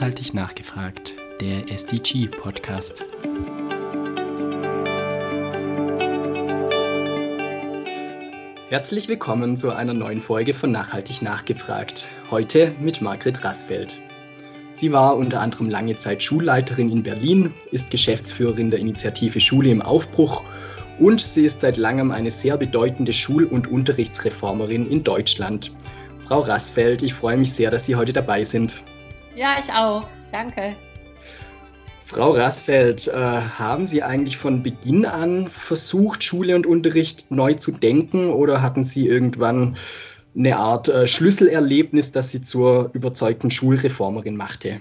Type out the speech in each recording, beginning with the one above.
Nachhaltig nachgefragt, der SDG-Podcast. Herzlich willkommen zu einer neuen Folge von Nachhaltig nachgefragt. Heute mit Margret Rassfeld. Sie war unter anderem lange Zeit Schulleiterin in Berlin, ist Geschäftsführerin der Initiative Schule im Aufbruch und sie ist seit langem eine sehr bedeutende Schul- und Unterrichtsreformerin in Deutschland. Frau Rassfeld, ich freue mich sehr, dass Sie heute dabei sind. Ja, ich auch. Danke. Frau Rassfeld, äh, haben Sie eigentlich von Beginn an versucht, Schule und Unterricht neu zu denken oder hatten Sie irgendwann eine Art äh, Schlüsselerlebnis, das Sie zur überzeugten Schulreformerin machte?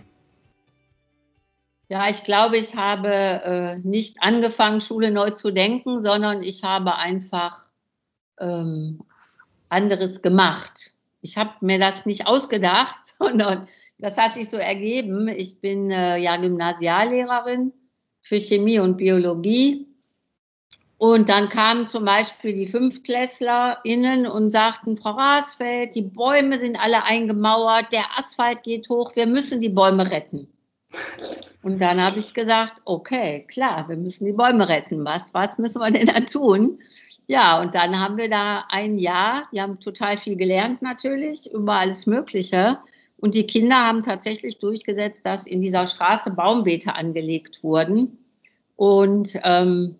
Ja, ich glaube, ich habe äh, nicht angefangen, Schule neu zu denken, sondern ich habe einfach ähm, anderes gemacht. Ich habe mir das nicht ausgedacht, sondern das hat sich so ergeben. Ich bin äh, ja Gymnasiallehrerin für Chemie und Biologie. Und dann kamen zum Beispiel die FünftklässlerInnen und sagten, Frau Rasfeld, die Bäume sind alle eingemauert, der Asphalt geht hoch, wir müssen die Bäume retten. Und dann habe ich gesagt, okay, klar, wir müssen die Bäume retten. Was, was müssen wir denn da tun? Ja, und dann haben wir da ein Jahr, die haben total viel gelernt natürlich über alles Mögliche. Und die Kinder haben tatsächlich durchgesetzt, dass in dieser Straße Baumbeete angelegt wurden. Und ähm,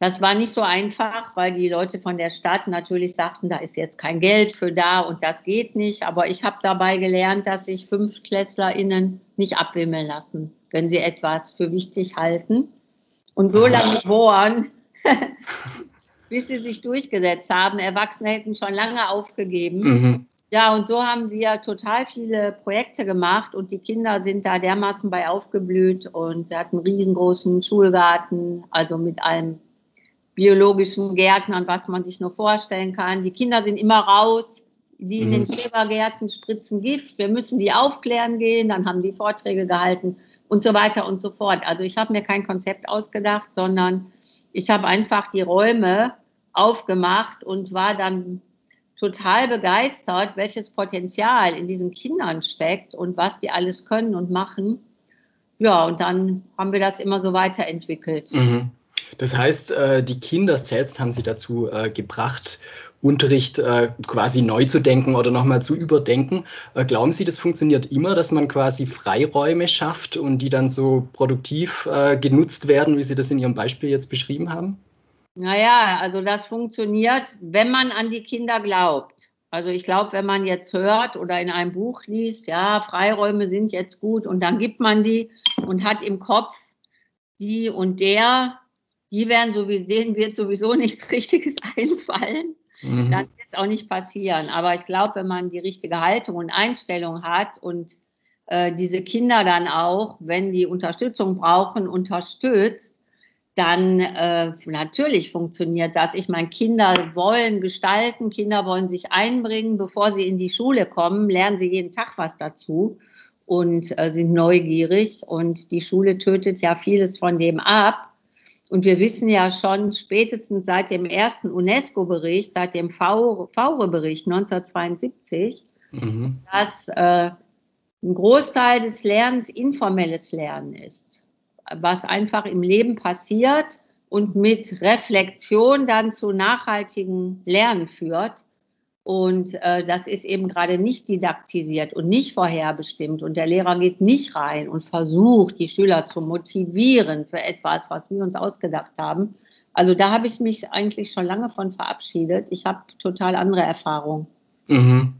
das war nicht so einfach, weil die Leute von der Stadt natürlich sagten, da ist jetzt kein Geld für da und das geht nicht. Aber ich habe dabei gelernt, dass sich FünftklässlerInnen nicht abwimmeln lassen, wenn sie etwas für wichtig halten. Und so lange bohren, bis sie sich durchgesetzt haben. Erwachsene hätten schon lange aufgegeben. Mhm. Ja, und so haben wir total viele Projekte gemacht und die Kinder sind da dermaßen bei aufgeblüht und wir hatten einen riesengroßen Schulgarten, also mit allem biologischen Gärten und was man sich nur vorstellen kann. Die Kinder sind immer raus, die in den mhm. Schrebergärten spritzen Gift, wir müssen die aufklären gehen, dann haben die Vorträge gehalten und so weiter und so fort. Also ich habe mir kein Konzept ausgedacht, sondern ich habe einfach die Räume aufgemacht und war dann total begeistert, welches Potenzial in diesen Kindern steckt und was die alles können und machen. Ja, und dann haben wir das immer so weiterentwickelt. Mhm. Das heißt, äh, die Kinder selbst haben sie dazu äh, gebracht, Unterricht äh, quasi neu zu denken oder nochmal zu überdenken. Glauben Sie, das funktioniert immer, dass man quasi Freiräume schafft und die dann so produktiv genutzt werden, wie Sie das in Ihrem Beispiel jetzt beschrieben haben? Naja, also das funktioniert, wenn man an die Kinder glaubt. Also ich glaube, wenn man jetzt hört oder in einem Buch liest, ja, Freiräume sind jetzt gut und dann gibt man die und hat im Kopf die und der, die werden sowieso, denen wird sowieso nichts Richtiges einfallen, mhm. dann wird es auch nicht passieren. Aber ich glaube, wenn man die richtige Haltung und Einstellung hat und äh, diese Kinder dann auch, wenn die Unterstützung brauchen, unterstützt, dann äh, natürlich funktioniert das. Ich meine, Kinder wollen gestalten, Kinder wollen sich einbringen, bevor sie in die Schule kommen, lernen sie jeden Tag was dazu und äh, sind neugierig. Und die Schule tötet ja vieles von dem ab. Und wir wissen ja schon spätestens seit dem ersten UNESCO-Bericht, seit dem Faure-Bericht 1972, mhm. dass äh, ein Großteil des Lernens informelles Lernen ist was einfach im Leben passiert und mit Reflexion dann zu nachhaltigem Lernen führt. Und äh, das ist eben gerade nicht didaktisiert und nicht vorherbestimmt. Und der Lehrer geht nicht rein und versucht, die Schüler zu motivieren für etwas, was wir uns ausgedacht haben. Also da habe ich mich eigentlich schon lange von verabschiedet. Ich habe total andere Erfahrungen. Mhm.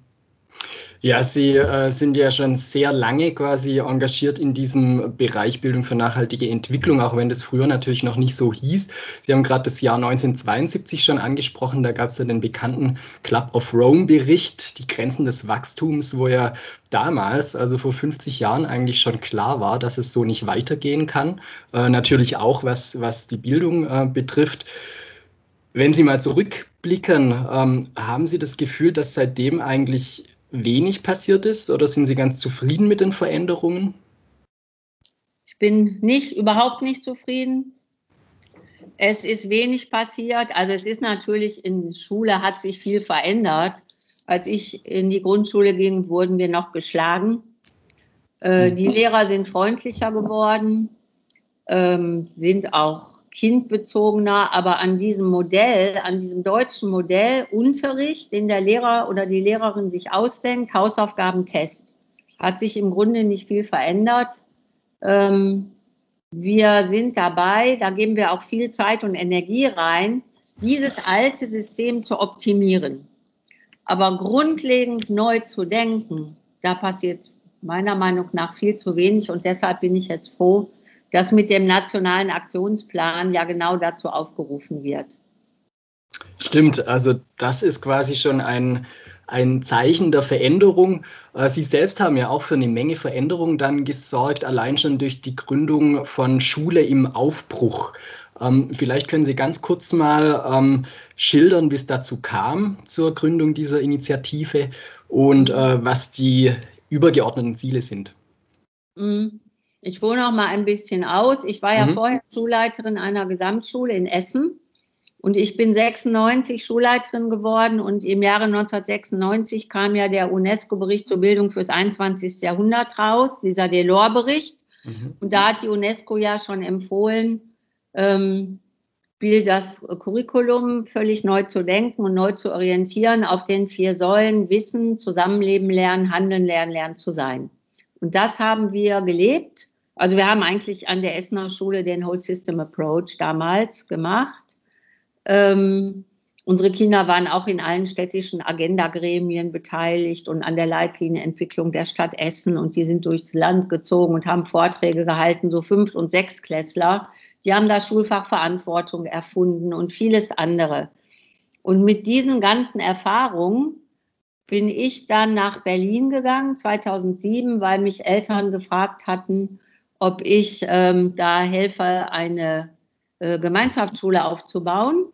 Ja, Sie äh, sind ja schon sehr lange quasi engagiert in diesem Bereich Bildung für nachhaltige Entwicklung, auch wenn das früher natürlich noch nicht so hieß. Sie haben gerade das Jahr 1972 schon angesprochen, da gab es ja den bekannten Club of Rome Bericht, die Grenzen des Wachstums, wo ja damals, also vor 50 Jahren eigentlich schon klar war, dass es so nicht weitergehen kann. Äh, natürlich auch, was, was die Bildung äh, betrifft. Wenn Sie mal zurückblicken, ähm, haben Sie das Gefühl, dass seitdem eigentlich wenig passiert ist oder sind Sie ganz zufrieden mit den Veränderungen? Ich bin nicht, überhaupt nicht zufrieden. Es ist wenig passiert. Also es ist natürlich in Schule hat sich viel verändert. Als ich in die Grundschule ging, wurden wir noch geschlagen. Äh, die Lehrer sind freundlicher geworden, ähm, sind auch kindbezogener, aber an diesem Modell, an diesem deutschen Modell Unterricht, den der Lehrer oder die Lehrerin sich ausdenkt, Hausaufgabentest, hat sich im Grunde nicht viel verändert. Ähm, wir sind dabei, da geben wir auch viel Zeit und Energie rein, dieses alte System zu optimieren. Aber grundlegend neu zu denken, da passiert meiner Meinung nach viel zu wenig und deshalb bin ich jetzt froh, dass mit dem nationalen Aktionsplan ja genau dazu aufgerufen wird. Stimmt, also das ist quasi schon ein, ein Zeichen der Veränderung. Äh, Sie selbst haben ja auch für eine Menge Veränderungen dann gesorgt, allein schon durch die Gründung von Schule im Aufbruch. Ähm, vielleicht können Sie ganz kurz mal ähm, schildern, wie es dazu kam zur Gründung dieser Initiative und äh, was die übergeordneten Ziele sind. Mhm. Ich wohne auch mal ein bisschen aus. Ich war ja mhm. vorher Schulleiterin einer Gesamtschule in Essen und ich bin 96 Schulleiterin geworden und im Jahre 1996 kam ja der UNESCO-Bericht zur Bildung fürs 21. Jahrhundert raus, dieser Delors-Bericht. Mhm. Und da hat die UNESCO ja schon empfohlen, ähm, das Curriculum völlig neu zu denken und neu zu orientieren auf den vier Säulen Wissen, Zusammenleben lernen, Handeln lernen, lernen zu sein. Und das haben wir gelebt. Also wir haben eigentlich an der Essener Schule den Whole System Approach damals gemacht. Ähm, unsere Kinder waren auch in allen städtischen Agenda-Gremien beteiligt und an der Leitlinienentwicklung der Stadt Essen. Und die sind durchs Land gezogen und haben Vorträge gehalten, so Fünf- und Sechsklässler. Die haben da Schulfachverantwortung erfunden und vieles andere. Und mit diesen ganzen Erfahrungen bin ich dann nach Berlin gegangen, 2007, weil mich Eltern gefragt hatten, ob ich ähm, da helfe, eine äh, Gemeinschaftsschule aufzubauen.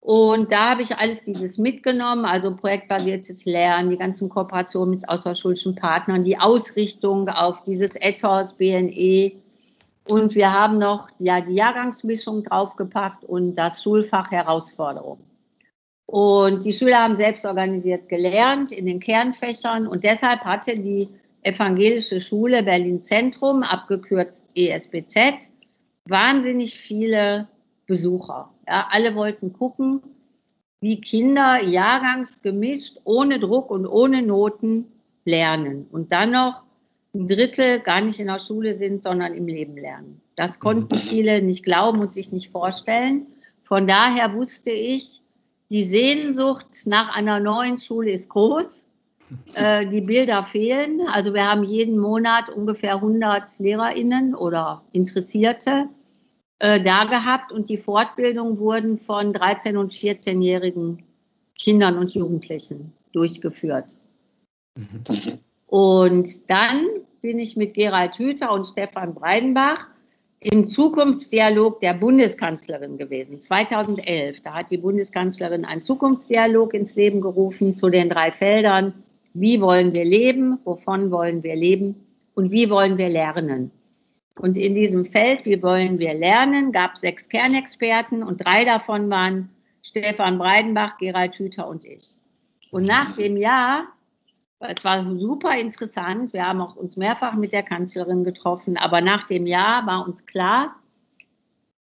Und da habe ich alles dieses mitgenommen, also projektbasiertes Lernen, die ganzen Kooperationen mit außerschulischen Partnern, die Ausrichtung auf dieses Ethos, BNE. Und wir haben noch ja, die Jahrgangsmischung draufgepackt und das Schulfach Herausforderung. Und die Schüler haben selbst organisiert gelernt in den Kernfächern und deshalb hatte die Evangelische Schule Berlin Zentrum, abgekürzt ESBZ, wahnsinnig viele Besucher. Ja, alle wollten gucken, wie Kinder jahrgangsgemischt, ohne Druck und ohne Noten lernen. Und dann noch ein Drittel gar nicht in der Schule sind, sondern im Leben lernen. Das konnten mhm. viele nicht glauben und sich nicht vorstellen. Von daher wusste ich, die Sehnsucht nach einer neuen Schule ist groß. Äh, die Bilder fehlen. Also wir haben jeden Monat ungefähr 100 Lehrerinnen oder Interessierte äh, da gehabt und die Fortbildungen wurden von 13- und 14-jährigen Kindern und Jugendlichen durchgeführt. Mhm. Und dann bin ich mit Gerald Hüther und Stefan Breidenbach im Zukunftsdialog der Bundeskanzlerin gewesen, 2011. Da hat die Bundeskanzlerin einen Zukunftsdialog ins Leben gerufen zu den drei Feldern. Wie wollen wir leben? Wovon wollen wir leben? Und wie wollen wir lernen? Und in diesem Feld, wie wollen wir lernen, gab es sechs Kernexperten und drei davon waren Stefan Breidenbach, Gerald Hüther und ich. Und nach dem Jahr es war super interessant. Wir haben auch uns mehrfach mit der Kanzlerin getroffen. Aber nach dem Jahr war uns klar,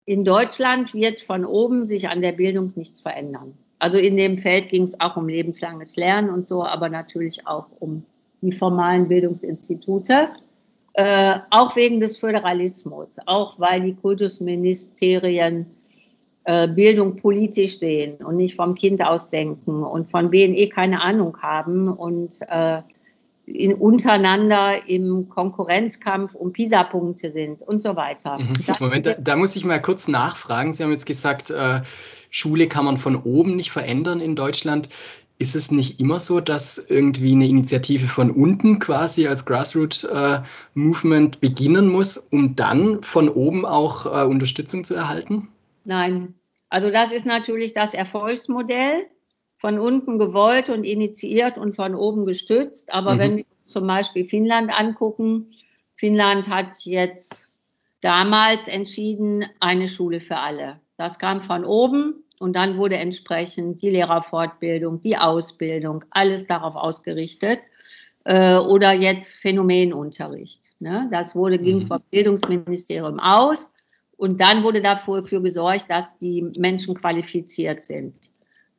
in Deutschland wird von oben sich an der Bildung nichts verändern. Also in dem Feld ging es auch um lebenslanges Lernen und so, aber natürlich auch um die formalen Bildungsinstitute. Äh, auch wegen des Föderalismus, auch weil die Kultusministerien äh, Bildung politisch sehen und nicht vom Kind aus denken und von BNE keine Ahnung haben und äh, in, untereinander im Konkurrenzkampf um PISA-Punkte sind und so weiter. Mhm. Moment, da, da, muss ich mal kurz nachfragen. Sie haben jetzt gesagt, äh, Schule kann man von oben nicht verändern in Deutschland. Ist es nicht immer so, dass irgendwie eine Initiative von unten quasi als Grassroot-Movement äh, beginnen muss, um dann von oben auch äh, Unterstützung zu erhalten? Nein, also das ist natürlich das Erfolgsmodell, von unten gewollt und initiiert und von oben gestützt. Aber mhm. wenn wir zum Beispiel Finnland angucken, Finnland hat jetzt damals entschieden, eine Schule für alle. Das kam von oben und dann wurde entsprechend die Lehrerfortbildung, die Ausbildung, alles darauf ausgerichtet. äh, oder jetzt Phänomenunterricht. Ne? Das wurde, ging mhm. vom Bildungsministerium aus und dann wurde dafür gesorgt, dass die Menschen qualifiziert sind.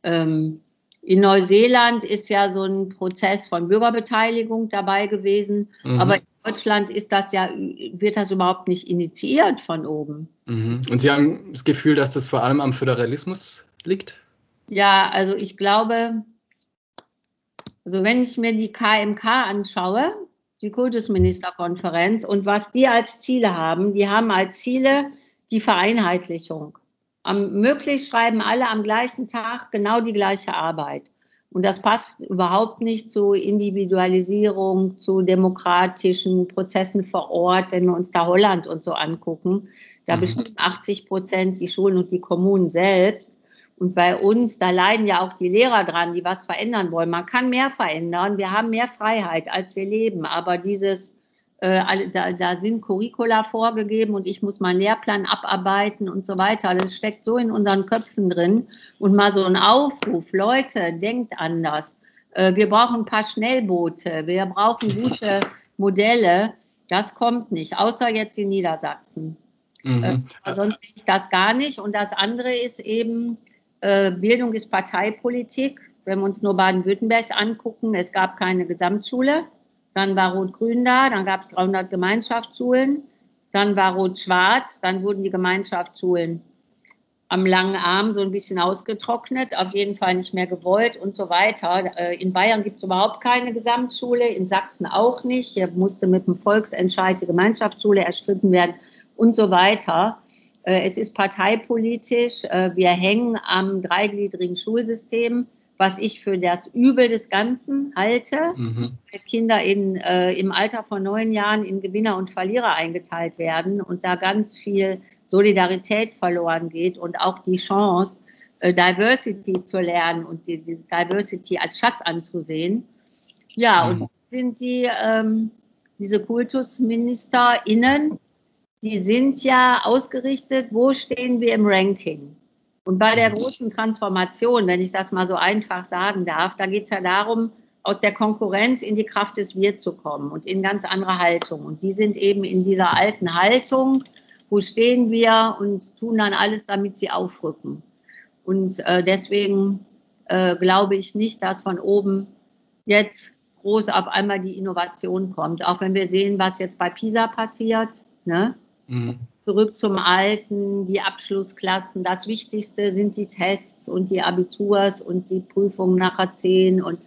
Ähm, in Neuseeland ist ja so ein Prozess von Bürgerbeteiligung dabei gewesen, mhm. aber in Deutschland ist das ja, wird das überhaupt nicht initiiert von oben. Mhm. Und Sie haben das Gefühl, dass das vor allem am Föderalismus liegt? Ja, also ich glaube, also wenn ich mir die KMK anschaue, die Kultusministerkonferenz, und was die als Ziele haben, die haben als Ziele die Vereinheitlichung. Am, möglichst schreiben alle am gleichen Tag genau die gleiche Arbeit. Und das passt überhaupt nicht zu Individualisierung, zu demokratischen Prozessen vor Ort, wenn wir uns da Holland und so angucken. Da mhm. bestimmen 80 Prozent die Schulen und die Kommunen selbst. Und bei uns, da leiden ja auch die Lehrer dran, die was verändern wollen. Man kann mehr verändern. Wir haben mehr Freiheit, als wir leben. Aber dieses, äh, da, da, sind Curricula vorgegeben und ich muss meinen Lehrplan abarbeiten und so weiter. Das steckt so in unseren Köpfen drin. Und mal so ein Aufruf, Leute, denkt anders. Äh, wir brauchen ein paar Schnellboote. Wir brauchen gute Modelle. Das kommt nicht, außer jetzt in Niedersachsen. Mhm. Äh, sonst sehe ich das gar nicht. Und das andere ist eben, äh, Bildung ist Parteipolitik. Wenn wir uns nur Baden-Württemberg angucken, es gab keine Gesamtschule. Dann war Rot-Grün da, dann gab es 300 Gemeinschaftsschulen. Dann war Rot-Schwarz, dann wurden die Gemeinschaftsschulen am langen Arm so ein bisschen ausgetrocknet, auf jeden Fall nicht mehr gewollt und so weiter. Äh, in Bayern gibt es überhaupt keine Gesamtschule, in Sachsen auch nicht. Hier musste mit dem Volksentscheid die Gemeinschaftsschule erstritten werden und so weiter. Äh, es ist parteipolitisch. Äh, wir hängen am dreigliedrigen Schulsystem, was ich für das Übel des Ganzen halte. Mhm. Kinder in, äh, im Alter von neun Jahren in Gewinner und Verlierer eingeteilt werden und da ganz viel Solidarität verloren geht und auch die Chance, äh, Diversity zu lernen und die, die, Diversity als Schatz anzusehen. Ja, mhm. und sind die, ähm, diese KultusministerInnen, die sind ja ausgerichtet, wo stehen wir im Ranking? Und bei der großen Transformation, wenn ich das mal so einfach sagen darf, da geht es ja darum, aus der Konkurrenz in die Kraft des Wir zu kommen und in ganz andere Haltung. Und die sind eben in dieser alten Haltung, wo stehen wir und tun dann alles, damit sie aufrücken. Und äh, deswegen äh, glaube ich nicht, dass von oben jetzt groß auf einmal die Innovation kommt. Auch wenn wir sehen, was jetzt bei PISA passiert. Ne? Mhm. Zurück zum Alten, die Abschlussklassen. Das Wichtigste sind die Tests und die Abiturs und die Prüfungen nachher 10 und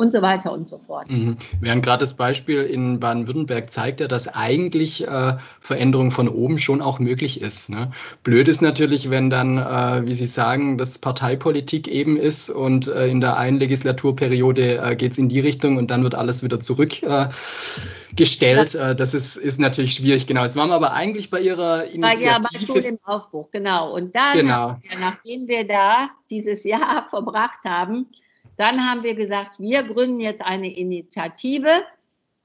und so weiter und so fort. Mhm. Während gerade das Beispiel in Baden-Württemberg zeigt ja, dass eigentlich äh, Veränderung von oben schon auch möglich ist. Ne? Blöd ist natürlich, wenn dann, äh, wie Sie sagen, das Parteipolitik eben ist und äh, in der einen Legislaturperiode äh, geht es in die Richtung und dann wird alles wieder zurückgestellt. Äh, das ist, ist natürlich schwierig, genau. Jetzt waren wir aber eigentlich bei Ihrer Initiative. Ja, bei Schule im Aufbruch, genau. Und dann, genau. Nachdem wir da dieses Jahr verbracht haben, dann haben wir gesagt, wir gründen jetzt eine Initiative,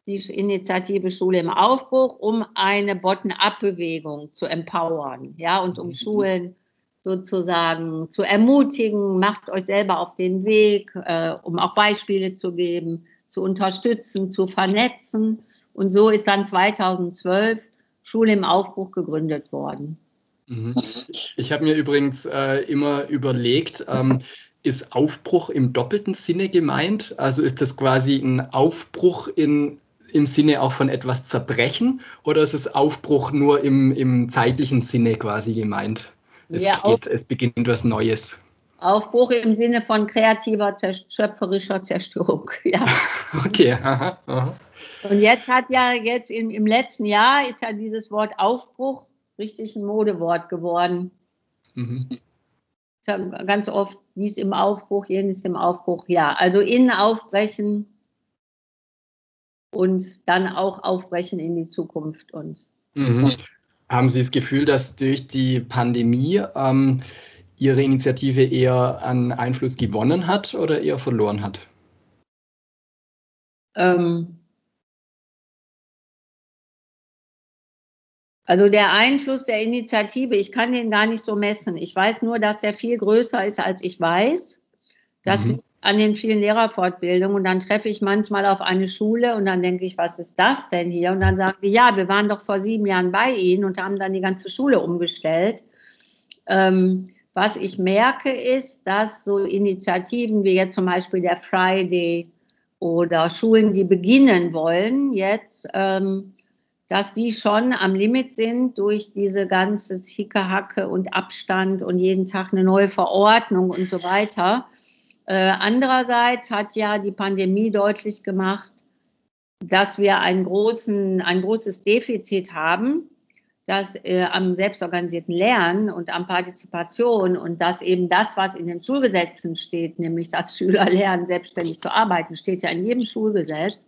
die Initiative Schule im Aufbruch, um eine Bottom-up-Bewegung zu empowern, ja, und um mhm. Schulen sozusagen zu ermutigen, macht euch selber auf den Weg, äh, um auch Beispiele zu geben, zu unterstützen, zu vernetzen. Und so ist dann 2012 Schule im Aufbruch gegründet worden. Mhm. Ich habe mir übrigens äh, immer überlegt, ähm, ist Aufbruch im doppelten Sinne gemeint? Also ist das quasi ein Aufbruch in, im Sinne auch von etwas zerbrechen oder ist es Aufbruch nur im, im zeitlichen Sinne quasi gemeint? Es, ja, geht, es beginnt was Neues. Aufbruch im Sinne von kreativer, schöpferischer Zerstörung. Ja. Okay. Aha, aha. Und jetzt hat ja jetzt im, im letzten Jahr ist ja dieses Wort Aufbruch richtig ein Modewort geworden. Mhm ganz oft dies im Aufbruch, jenes im Aufbruch. Ja, also innen aufbrechen und dann auch aufbrechen in die Zukunft. Und mhm. Haben Sie das Gefühl, dass durch die Pandemie ähm, Ihre Initiative eher an Einfluss gewonnen hat oder eher verloren hat? Ähm, Also der Einfluss der Initiative, ich kann den gar nicht so messen. Ich weiß nur, dass der viel größer ist, als ich weiß. Das mhm. liegt an den vielen Lehrerfortbildungen. Und dann treffe ich manchmal auf eine Schule und dann denke ich, was ist das denn hier? Und dann sagen die, ja, wir waren doch vor sieben Jahren bei Ihnen und haben dann die ganze Schule umgestellt. Ähm, was ich merke, ist, dass so Initiativen wie jetzt zum Beispiel der Friday oder Schulen, die beginnen wollen, jetzt, ähm, dass die schon am Limit sind durch diese ganze Hickehacke und Abstand und jeden Tag eine neue Verordnung und so weiter. Äh, andererseits hat ja die Pandemie deutlich gemacht, dass wir einen großen, ein großes Defizit haben, dass äh, am selbstorganisierten Lernen und am Partizipation und dass eben das, was in den Schulgesetzen steht, nämlich dass Schüler lernen, selbstständig zu arbeiten, steht ja in jedem Schulgesetz,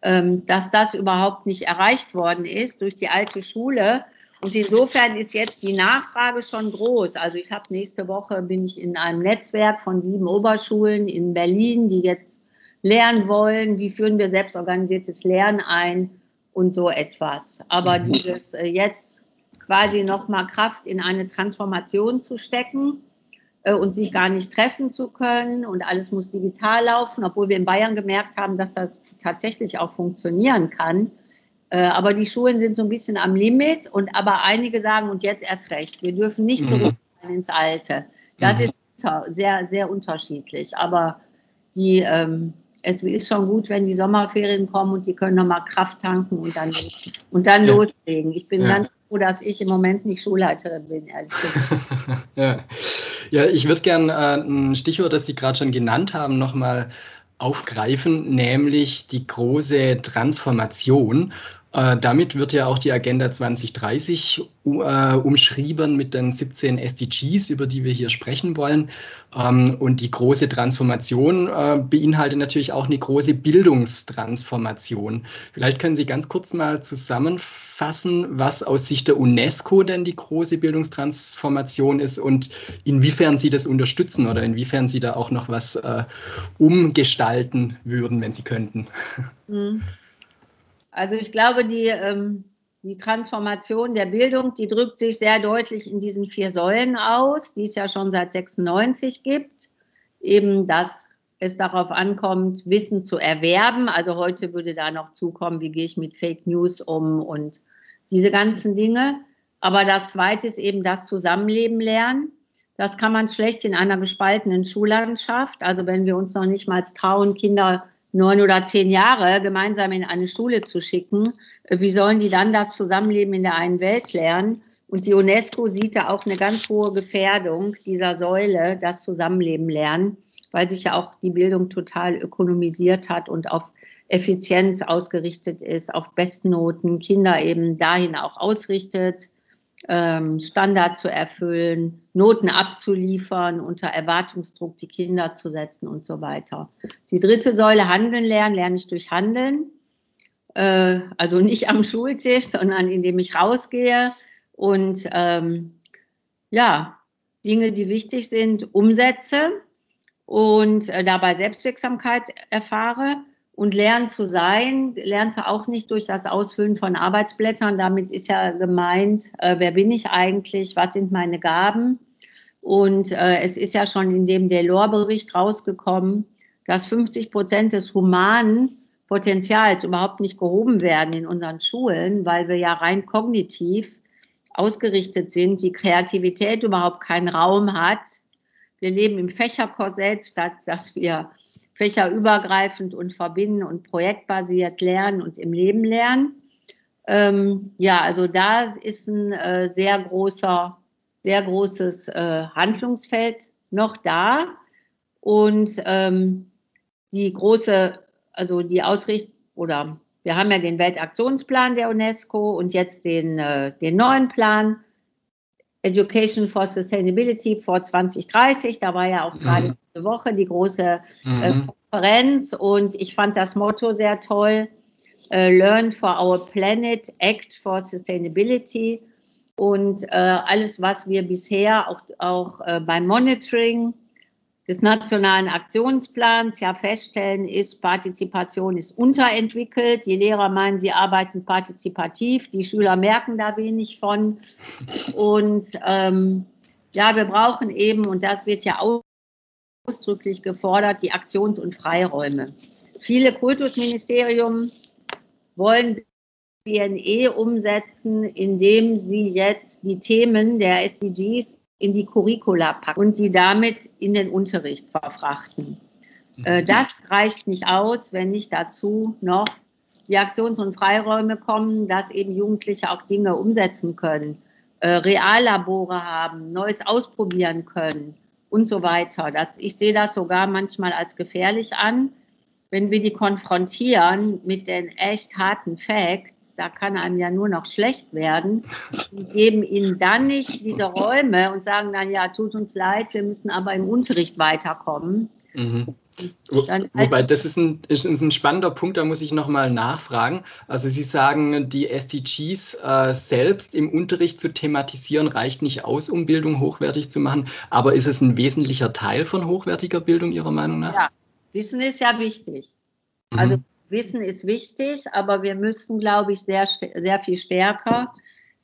dass das überhaupt nicht erreicht worden ist durch die alte Schule und insofern ist jetzt die Nachfrage schon groß. Also ich habe nächste Woche bin ich in einem Netzwerk von sieben Oberschulen in Berlin, die jetzt lernen wollen, wie führen wir selbstorganisiertes Lernen ein und so etwas. Aber mhm. dieses äh, jetzt quasi nochmal Kraft in eine Transformation zu stecken und sich gar nicht treffen zu können und alles muss digital laufen, obwohl wir in Bayern gemerkt haben, dass das tatsächlich auch funktionieren kann äh, aber die Schulen sind so ein bisschen am Limit und aber einige sagen, und jetzt erst recht, wir dürfen nicht mhm. zurück ins Alte. Das mhm. ist sehr, sehr unterschiedlich. Aber die, ähm, es ist schon gut, wenn die Sommerferien kommen und die können nochmal Kraft tanken und dann, und dann ja. loslegen. Ich bin ja. ganz froh, dass ich im Moment nicht Schulleiterin bin, ehrlich gesagt. ja. Ja, ich würde gerne äh, ein Stichwort, das Sie gerade schon genannt haben, nochmal aufgreifen, nämlich die große Transformation. Äh, damit wird ja auch die Agenda 2030 äh, umschrieben mit den 17 SDGs, über die wir hier sprechen wollen. Ähm, und die große Transformation äh, beinhaltet natürlich auch eine große Bildungstransformation. Vielleicht können Sie ganz kurz mal zusammenfassen, was aus Sicht der UNESCO denn die große Bildungstransformation ist und inwiefern Sie das unterstützen oder inwiefern Sie da auch noch was umgestalten würden, wenn Sie könnten. Mhm. Also ich glaube, die, ähm, die Transformation der Bildung, die drückt sich sehr deutlich in diesen vier Säulen aus, die es ja schon seit 96 gibt. Eben, dass es darauf ankommt, Wissen zu erwerben. Also heute würde da noch zukommen, wie gehe ich mit Fake News um und diese ganzen Dinge. Aber das Zweite ist eben das Zusammenleben lernen. Das kann man schlecht in einer gespaltenen Schullandschaft. Also wenn wir uns noch nicht mal trauen, Kinder neun oder zehn Jahre gemeinsam in eine Schule zu schicken, äh, wie sollen die dann das Zusammenleben in der einen Welt lernen? Und die UNESCO sieht da auch eine ganz hohe Gefährdung dieser Säule, das Zusammenleben lernen, weil sich ja auch die Bildung total ökonomisiert hat und auf Effizienz ausgerichtet ist, auf Bestnoten, Kinder eben dahin auch ausrichtet ähm, Standard zu erfüllen, Noten abzuliefern, unter Erwartungsdruck die Kinder zu setzen und so weiter. Die dritte Säule Handeln lernen, lerne ich durch Handeln. Äh, also nicht am Schultisch, sondern indem ich rausgehe und ähm, ja, Dinge, die wichtig sind, umsetze und äh, dabei Selbstwirksamkeit erfahre und lernen zu sein, lernst du auch nicht durch das Ausfüllen von Arbeitsblättern. Damit ist ja gemeint, äh, wer bin ich eigentlich, was sind meine Gaben. Und äh, es ist ja schon in dem Delors-Bericht rausgekommen, dass 50 Prozent des humanen Potenzials überhaupt nicht gehoben werden in unseren Schulen, weil wir ja rein kognitiv ausgerichtet sind, die Kreativität überhaupt keinen Raum hat. Wir leben im Fächerkorsett, statt dass wir fächerübergreifend und verbinden und projektbasiert lernen und im Leben lernen. Ähm, ja, also da ist ein äh, sehr großer, sehr großes äh, Handlungsfeld noch da. Und ähm, die große, also die Ausrichtung oder wir haben ja den Weltaktionsplan der UNESCO und jetzt den, äh, den neuen Plan Education for Sustainability vor 2030. Da war ja auch gerade mhm. diese Woche die große äh, mhm. Konferenz und ich fand das Motto sehr toll. Äh, Learn for our planet, act for sustainability. Und äh, alles, was wir bisher auch, auch äh, beim Monitoring des nationalen Aktionsplans ja feststellen, ist, Partizipation ist unterentwickelt. Die Lehrer meinen, sie arbeiten partizipativ. Die Schüler merken da wenig von. Und ähm, ja, wir brauchen eben, und das wird ja ausdrücklich gefordert, die Aktions- und Freiräume. Viele Kultusministerium wollen BNE umsetzen, indem sie jetzt die Themen der SDGs in die Curricula packen und die damit in den Unterricht verfrachten. Äh, mhm. das reicht nicht aus, wenn nicht dazu noch die Aktions- und Freiräume kommen, dass eben Jugendliche auch Dinge umsetzen können, äh, Reallabore haben, Neues ausprobieren können und so weiter. Das, ich sehe das sogar manchmal als gefährlich an, wenn wir die konfrontieren mit den echt harten Facts da kann einem ja nur noch schlecht werden. Die geben ihnen dann nicht diese Räume und sagen dann, ja, tut uns leid, wir müssen aber im Unterricht weiterkommen. Mhm. Wobei, das ist ein, ist ein spannender Punkt, da muss ich nochmal nachfragen. Also Sie sagen, die SDGs äh, selbst im Unterricht zu thematisieren, reicht nicht aus, um Bildung hochwertig zu machen. Aber ist es ein wesentlicher Teil von hochwertiger Bildung Ihrer Meinung nach? Ja, Wissen ist ja wichtig. Mhm. Wissen ist wichtig, aber wir müssen, glaube ich, sehr, sehr viel stärker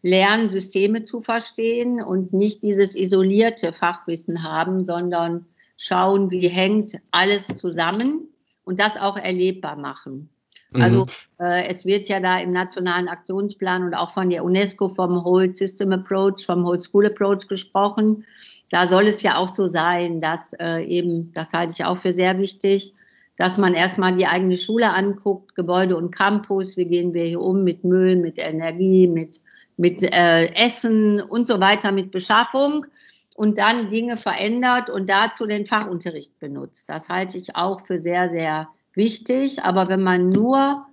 lernen, Systeme zu verstehen und nicht dieses isolierte Fachwissen haben, sondern schauen, wie hängt alles zusammen und das auch erlebbar machen. Mhm. Also äh, es wird ja da im nationalen Aktionsplan und auch von der UNESCO vom Whole System Approach, vom Whole School Approach gesprochen. Da soll es ja auch so sein, dass äh, eben, das halte ich auch für sehr wichtig, dass man erstmal die eigene Schule anguckt, Gebäude und Campus, wie gehen wir hier um mit Müll, mit Energie, mit, mit äh, Essen und so weiter, mit Beschaffung und dann Dinge verändert und dazu den Fachunterricht benutzt. Das halte ich auch für sehr, sehr wichtig. Aber wenn man nur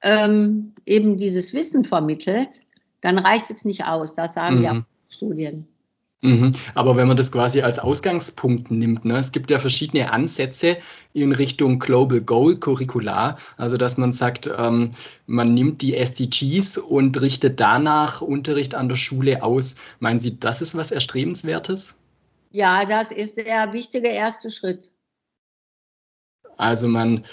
ähm, eben dieses Wissen vermittelt, dann reicht es nicht aus. Das sagen mhm. ja Studien. Mhm. Aber wenn man das quasi als Ausgangspunkt nimmt, ne, es gibt ja verschiedene Ansätze in Richtung Global Goal Curricular, also dass man sagt, ähm, man nimmt die SDGs und richtet danach Unterricht an der Schule aus. Meinen Sie, das ist was Erstrebenswertes? Ja, das ist der wichtige erste Schritt. Also man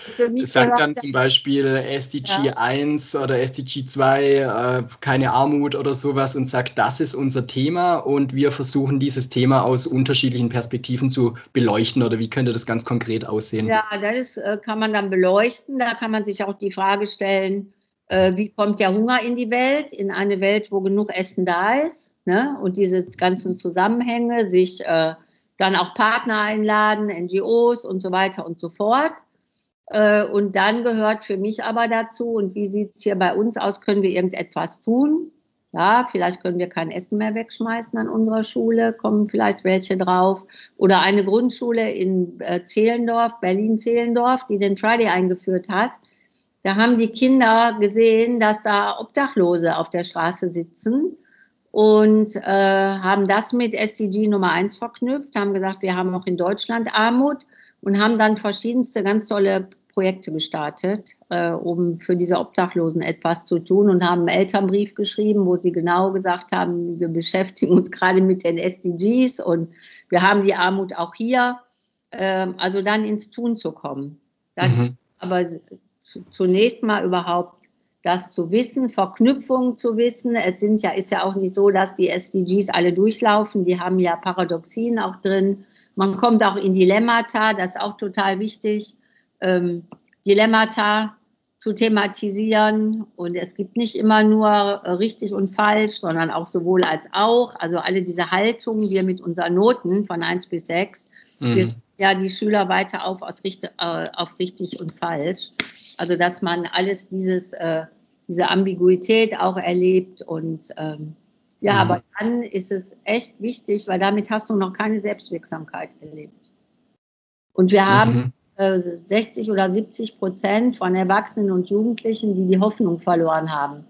sagt dann zum Beispiel SDG ja. 1 oder SDG 2, äh, keine Armut oder sowas und sagt, das ist unser Thema und wir versuchen dieses Thema aus unterschiedlichen Perspektiven zu beleuchten oder wie könnte das ganz konkret aussehen? Ja, das äh, kann man dann beleuchten. Da kann man sich auch die Frage stellen, äh, wie kommt der Hunger in die Welt, in eine Welt, wo genug Essen da ist ne? und diese ganzen Zusammenhänge sich äh, dann auch Partner einladen, NGOs und so weiter und so fort. Äh, und dann gehört für mich aber dazu, und wie sieht es hier bei uns aus, können wir irgendetwas tun? Ja, vielleicht können wir kein Essen mehr wegschmeißen an unserer Schule, kommen vielleicht welche drauf. Oder eine Grundschule in äh, Zehlendorf, Berlin-Zehlendorf, die den Friday eingeführt hat. Da haben die Kinder gesehen, dass da Obdachlose auf der Straße sitzen und äh, haben das mit SDG Nummer eins verknüpft, haben gesagt, wir haben auch in Deutschland Armut und haben dann verschiedenste ganz tolle Projekte gestartet, äh, um für diese Obdachlosen etwas zu tun und haben einen Elternbrief geschrieben, wo sie genau gesagt haben, wir beschäftigen uns gerade mit den SDGs und wir haben die Armut auch hier. Äh, also dann ins Tun zu kommen. Dann mhm. aber zunächst mal überhaupt das zu wissen, Verknüpfungen zu wissen. Es sind ja, ist ja auch nicht so, dass die SDGs alle durchlaufen. Die haben ja Paradoxien auch drin. Man kommt auch in Dilemmata, das ist auch total wichtig, ähm, Dilemmata zu thematisieren. Und es gibt nicht immer nur äh, richtig und falsch, sondern auch sowohl als auch. Also alle diese Haltungen, wir mit unseren Noten von 1 bis 6, mhm. ja die Schüler weiter auf, aus, äh, auf richtig und falsch. Also dass man alles dieses äh, diese Ambiguität auch erlebt. Und ähm, ja, mhm. aber dann ist es echt wichtig, weil damit hast du noch keine Selbstwirksamkeit erlebt. Und wir haben mhm. äh, 60 oder 70 Prozent von Erwachsenen und Jugendlichen, die die Hoffnung verloren haben,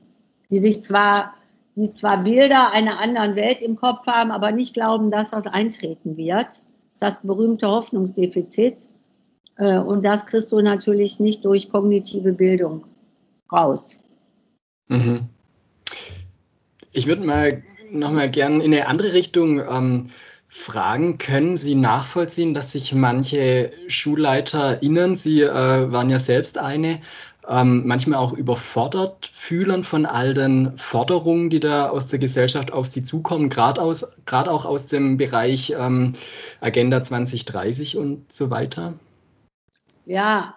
die sich zwar die zwar Bilder einer anderen Welt im Kopf haben, aber nicht glauben, dass das eintreten wird. Das ist das berühmte Hoffnungsdefizit. Äh, und das kriegst du natürlich nicht durch kognitive Bildung raus. Mhm. Ich würde mal noch mal gerne in eine andere Richtung ähm, fragen, können Sie nachvollziehen, dass sich manche SchulleiterInnen, Sie äh, waren ja selbst eine, ähm, manchmal auch überfordert fühlen von all den Forderungen, die da aus der Gesellschaft auf sie zukommen, gerade auch aus dem Bereich ähm, Agenda 2030 und so weiter? Ja,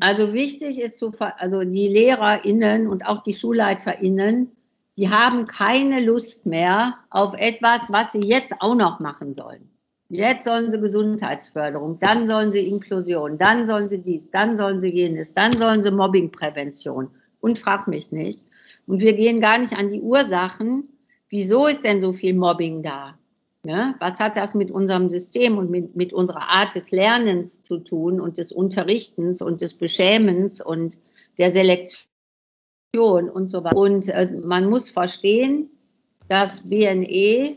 also wichtig ist, zu, also die LehrerInnen und auch die SchulleiterInnen, die haben keine Lust mehr auf etwas, was sie jetzt auch noch machen sollen. Jetzt sollen sie Gesundheitsförderung, dann sollen sie Inklusion, dann sollen sie dies, dann sollen sie jenes, dann sollen sie Mobbingprävention und frag mich nicht. Und wir gehen gar nicht an die Ursachen. Wieso ist denn so viel Mobbing da? Ja, was hat das mit unserem System und mit, mit unserer Art des Lernens zu tun und des Unterrichtens und des Beschämens und der Selektion und so weiter? Und äh, man muss verstehen, dass BNE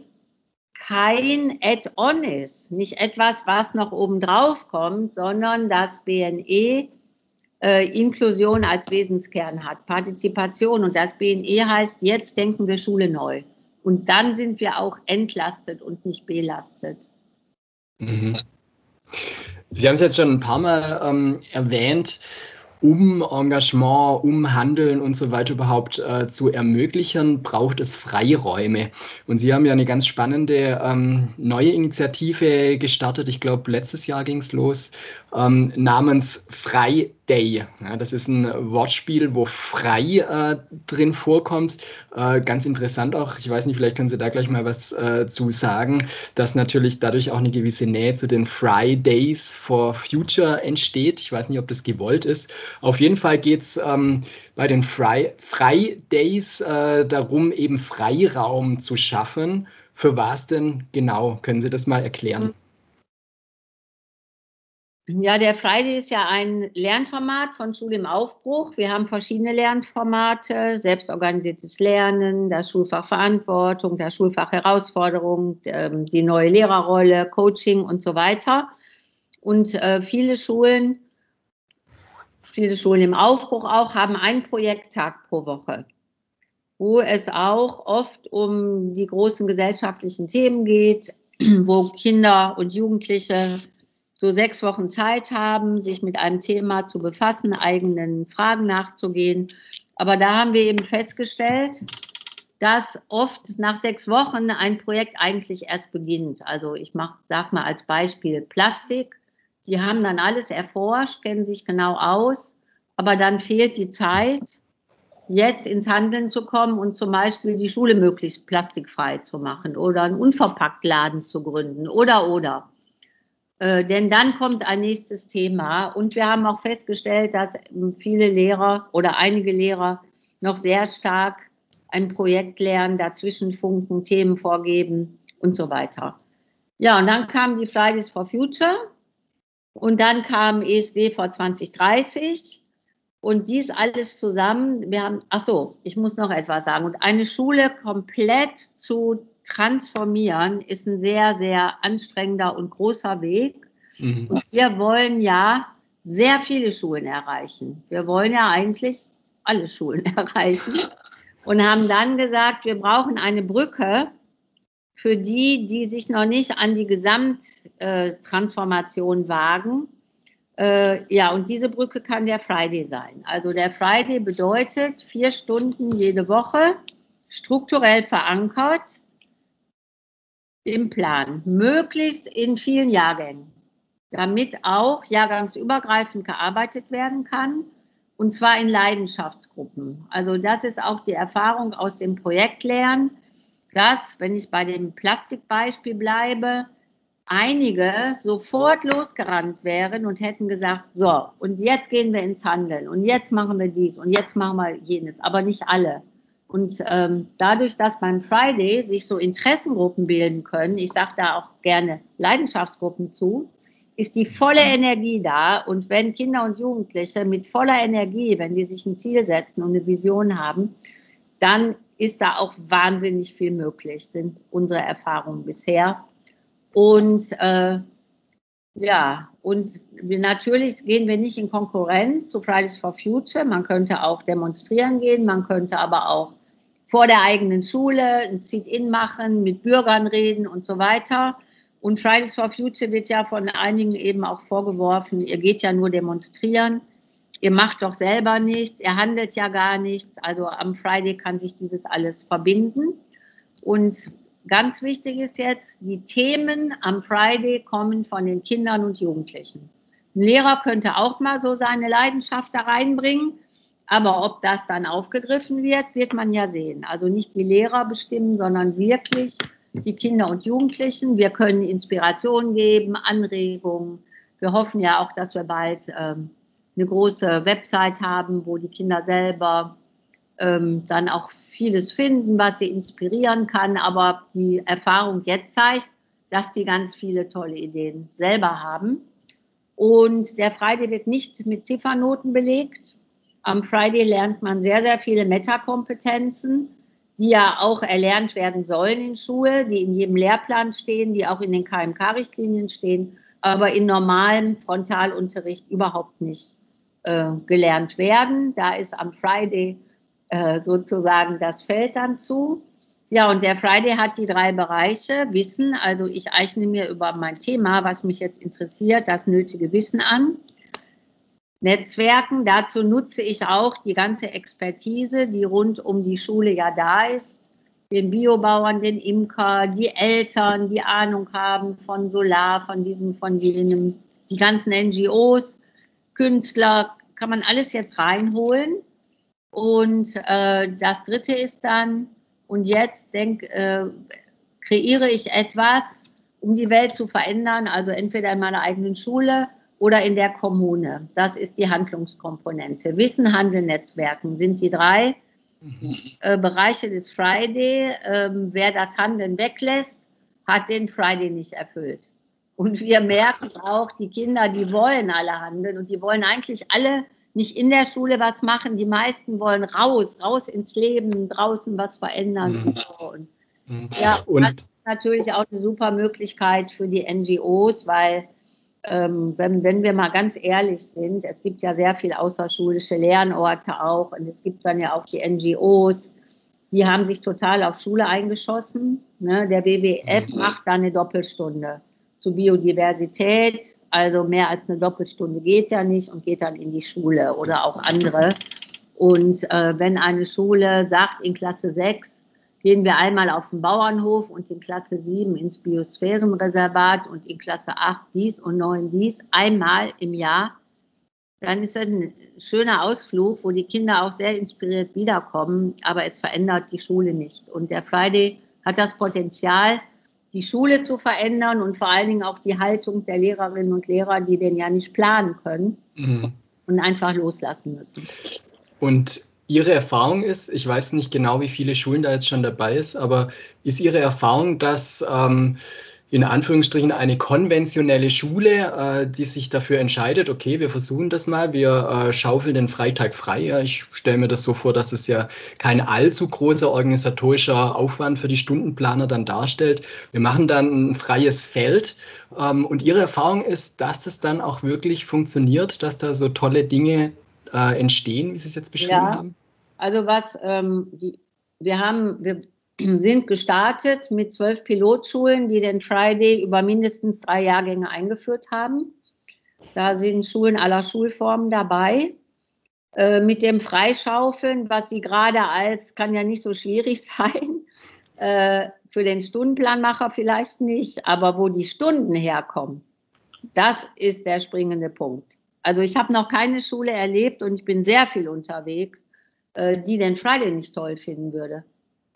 kein Add-on ist, nicht etwas, was noch obendrauf kommt, sondern dass BNE äh, Inklusion als Wesenskern hat, Partizipation und das BNE heißt, jetzt denken wir Schule neu. Und dann sind wir auch entlastet und nicht belastet. Mhm. Sie haben es jetzt schon ein paar Mal ähm, erwähnt um Engagement, um Handeln und so weiter überhaupt äh, zu ermöglichen, braucht es Freiräume. Und Sie haben ja eine ganz spannende ähm, neue Initiative gestartet. Ich glaube, letztes Jahr ging es los, ähm, namens Frei Day. Ja, das ist ein Wortspiel, wo frei äh, drin vorkommt. Äh, ganz interessant auch. Ich weiß nicht, vielleicht können Sie da gleich mal was äh, zu sagen, dass natürlich dadurch auch eine gewisse Nähe zu den Fridays for Future entsteht. Ich weiß nicht, ob das gewollt ist. Auf jeden Fall geht es ähm, bei den Fri Fridays äh, darum, eben Freiraum zu schaffen. Für was denn genau? Können Sie das mal erklären? Mhm. Ja, der Friday ist ja ein Lernformat von Schule im Aufbruch. Wir haben verschiedene Lernformate, selbstorganisiertes Lernen, das Schulfach Verantwortung, das Schulfach Herausforderung, ähm, die neue Lehrerrolle, Coaching und so weiter. Und äh, viele Schulen, viele Schulen im Aufbruch auch, haben einen Projekttag pro Woche, wo es auch oft um die großen gesellschaftlichen Themen geht, wo Kinder und Jugendliche so sechs Wochen Zeit haben, sich mit einem Thema zu befassen, eigenen Fragen nachzugehen. Aber da haben wir eben festgestellt, dass oft nach sechs Wochen ein Projekt eigentlich erst beginnt. Also ich mach, sag mal als Beispiel Plastik. Die haben dann alles erforscht, kennen sich genau aus, aber dann fehlt die Zeit, jetzt ins Handeln zu kommen und zum Beispiel die Schule möglichst plastikfrei zu machen oder einen Unverpacktladen zu gründen oder oder. Äh, denn dann kommt ein nächstes Thema. Und wir haben auch festgestellt, dass viele Lehrer oder einige Lehrer noch sehr stark ein Projekt lernen, dazwischen funken, Themen vorgeben und so weiter. Ja, und dann kamen die Fridays for Future und dann kam ESD vor 2030 und dies alles zusammen. Wir haben, ach so, ich muss noch etwas sagen. Und eine Schule komplett zu transformieren, ist ein sehr, sehr anstrengender und großer Weg. Mhm. Und wir wollen ja sehr viele Schulen erreichen. Wir wollen ja eigentlich alle Schulen erreichen und haben dann gesagt, wir brauchen eine Brücke für die, die sich noch nicht an die Gesamttransformation wagen. Äh, ja, und diese Brücke kann der Friday sein. Also der Friday bedeutet vier Stunden jede Woche, strukturell verankert, im Plan, möglichst in vielen Jahrgängen, damit auch jahrgangsübergreifend gearbeitet werden kann und zwar in Leidenschaftsgruppen. Also das ist auch die Erfahrung aus dem Projektlernen, dass, wenn ich bei dem Plastikbeispiel bleibe, einige sofort losgerannt wären und hätten gesagt, so, und jetzt gehen wir ins Handeln und jetzt machen wir dies und jetzt machen wir jenes, aber nicht alle. Und ähm, dadurch, dass beim Friday sich so Interessengruppen bilden können, ich sage da auch gerne Leidenschaftsgruppen zu, ist die volle Energie da. Und wenn Kinder und Jugendliche mit voller Energie, wenn die sich ein Ziel setzen und eine Vision haben, dann ist da auch wahnsinnig viel möglich, sind unsere Erfahrungen bisher. Und äh, ja, und wir, natürlich gehen wir nicht in Konkurrenz zu Fridays for Future. Man könnte auch demonstrieren gehen, man könnte aber auch vor der eigenen Schule ein Sit-in machen, mit Bürgern reden und so weiter. Und Fridays for Future wird ja von einigen eben auch vorgeworfen, ihr geht ja nur demonstrieren, ihr macht doch selber nichts, ihr handelt ja gar nichts. Also am Friday kann sich dieses alles verbinden. Und ganz wichtig ist jetzt, die Themen am Friday kommen von den Kindern und Jugendlichen. Ein Lehrer könnte auch mal so seine Leidenschaft da reinbringen, aber ob das dann aufgegriffen wird, wird man ja sehen. Also nicht die Lehrer bestimmen, sondern wirklich die Kinder und Jugendlichen. Wir können Inspiration geben, Anregungen. Wir hoffen ja auch, dass wir bald ähm, eine große Website haben, wo die Kinder selber ähm, dann auch vieles finden, was sie inspirieren kann. Aber die Erfahrung jetzt zeigt, dass die ganz viele tolle Ideen selber haben. Und der Friday wird nicht mit Ziffernoten belegt. Am Friday lernt man sehr, sehr viele Metakompetenzen die ja auch erlernt werden sollen in Schule, die in jedem Lehrplan stehen, die auch in den KMK-Richtlinien stehen, aber in normalem Frontalunterricht überhaupt nicht äh, gelernt werden. Da ist am Friday äh, sozusagen das Feld dann zu. Ja, und der Friday hat die drei Bereiche. Wissen, also ich eichne mir über mein Thema, was mich jetzt interessiert, das nötige Wissen an. Netzwerken. Dazu nutze ich auch die ganze Expertise, die rund um die Schule ja da ist. Den Biobauern, den Imker, die Eltern, die Ahnung haben von Solar, von diesem, von jenem, die ganzen NGOs, Künstler, kann man alles jetzt reinholen. Und äh, das Dritte ist dann, und jetzt denk, äh, kreiere ich etwas, um die Welt zu verändern, also entweder in meiner eigenen Schule oder in der Kommune. Das ist die Handlungskomponente. Wissen, Handeln, Netzwerken sind die drei mhm. äh, Bereiche des Friday. Ähm, wer das Handeln weglässt, hat den Friday nicht erfüllt. Und wir merken auch, die Kinder, die wollen alle handeln und die wollen eigentlich alle nicht in der Schule was machen. Die meisten wollen raus, raus ins Leben, draußen was verändern. Mhm. Und mhm. ja, und das ist natürlich auch eine super Möglichkeit für die NGOs, weil ähm, wenn, wenn wir mal ganz ehrlich sind, es gibt ja sehr viele außerschulische Lernorte auch und es gibt dann ja auch die NGOs, die haben sich total auf Schule eingeschossen. Ne? Der WWF mhm. macht da eine Doppelstunde zu Biodiversität, also mehr als eine Doppelstunde geht ja nicht und geht dann in die Schule oder auch andere. Und äh, wenn eine Schule sagt in Klasse 6, gehen wir einmal auf den Bauernhof und in Klasse 7 ins Biosphärenreservat und in Klasse 8 dies und 9 dies einmal im Jahr, dann ist das ein schöner Ausflug, wo die Kinder auch sehr inspiriert wiederkommen, aber es verändert die Schule nicht. Und der Friday hat das Potenzial, die Schule zu verändern und vor allen Dingen auch die Haltung der Lehrerinnen und Lehrer, die den ja nicht planen können mhm. und einfach loslassen müssen. Und Ihre Erfahrung ist, ich weiß nicht genau, wie viele Schulen da jetzt schon dabei ist, aber ist Ihre Erfahrung, dass ähm, in Anführungsstrichen eine konventionelle Schule, äh, die sich dafür entscheidet, okay, wir versuchen das mal, wir äh, schaufeln den Freitag frei. Ja, ich stelle mir das so vor, dass es ja kein allzu großer organisatorischer Aufwand für die Stundenplaner dann darstellt. Wir machen dann ein freies Feld. Ähm, und Ihre Erfahrung ist, dass das dann auch wirklich funktioniert, dass da so tolle Dinge äh, entstehen, wie Sie es jetzt beschrieben ja, haben? Also was ähm, die, wir haben, wir sind gestartet mit zwölf Pilotschulen, die den Friday über mindestens drei Jahrgänge eingeführt haben. Da sind Schulen aller Schulformen dabei. Äh, mit dem Freischaufeln, was sie gerade als, kann ja nicht so schwierig sein, äh, für den Stundenplanmacher vielleicht nicht, aber wo die Stunden herkommen, das ist der springende Punkt. Also ich habe noch keine Schule erlebt und ich bin sehr viel unterwegs, äh, die den Friday nicht toll finden würde.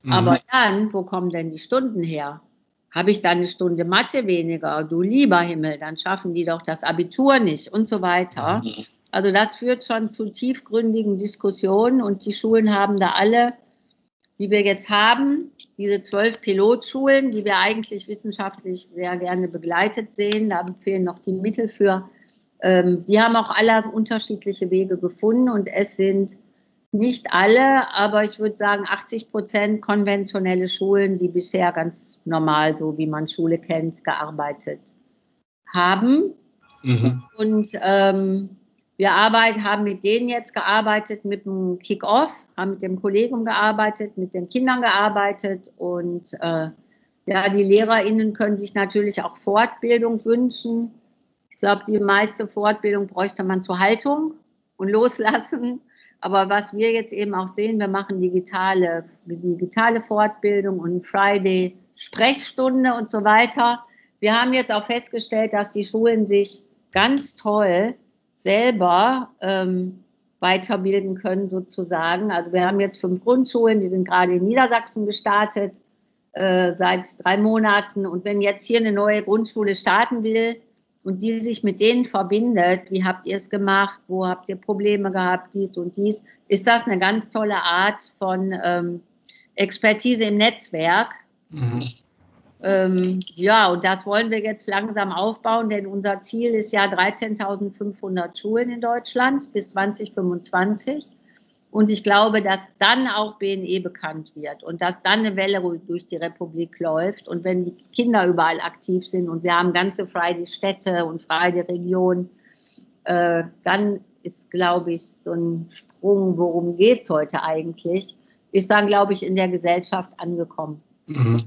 Mhm. Aber dann, wo kommen denn die Stunden her? Habe ich dann eine Stunde Mathe weniger? Du lieber Himmel, dann schaffen die doch das Abitur nicht und so weiter. Mhm. Also das führt schon zu tiefgründigen Diskussionen und die Schulen haben da alle, die wir jetzt haben, diese zwölf Pilotschulen, die wir eigentlich wissenschaftlich sehr gerne begleitet sehen, da fehlen noch die Mittel für, ähm, die haben auch alle unterschiedliche Wege gefunden und es sind nicht alle, aber ich würde sagen 80 Prozent konventionelle Schulen, die bisher ganz normal, so wie man Schule kennt, gearbeitet haben. Mhm. Und ähm, wir Arbeit, haben mit denen jetzt gearbeitet, mit dem Kick-Off, haben mit dem Kollegium gearbeitet, mit den Kindern gearbeitet und äh, Ja, die LehrerInnen können sich natürlich auch Fortbildung wünschen. Ich glaube, die meiste Fortbildung bräuchte man zur Haltung und Loslassen. Aber was wir jetzt eben auch sehen, wir machen digitale, digitale Fortbildung und Friday Sprechstunde und so weiter. Wir haben jetzt auch festgestellt, dass die Schulen sich ganz toll selber ähm, weiterbilden können sozusagen. Also wir haben jetzt fünf Grundschulen, die sind gerade in Niedersachsen gestartet äh, seit drei Monaten. Und wenn jetzt hier eine neue Grundschule starten will und die sich mit denen verbindet, wie habt ihr es gemacht, wo habt ihr Probleme gehabt, dies und dies, ist das eine ganz tolle Art von ähm, Expertise im Netzwerk. Mhm. Ähm, ja, und das wollen wir jetzt langsam aufbauen, denn unser Ziel ist ja 13.500 Schulen in Deutschland bis 2025. Und ich glaube, dass dann auch BNE bekannt wird und dass dann eine Welle durch die Republik läuft. Und wenn die Kinder überall aktiv sind und wir haben ganze Friday-Städte und Friday-Regionen, äh, dann ist, glaube ich, so ein Sprung, worum geht es heute eigentlich, ist dann, glaube ich, in der Gesellschaft angekommen. Mhm.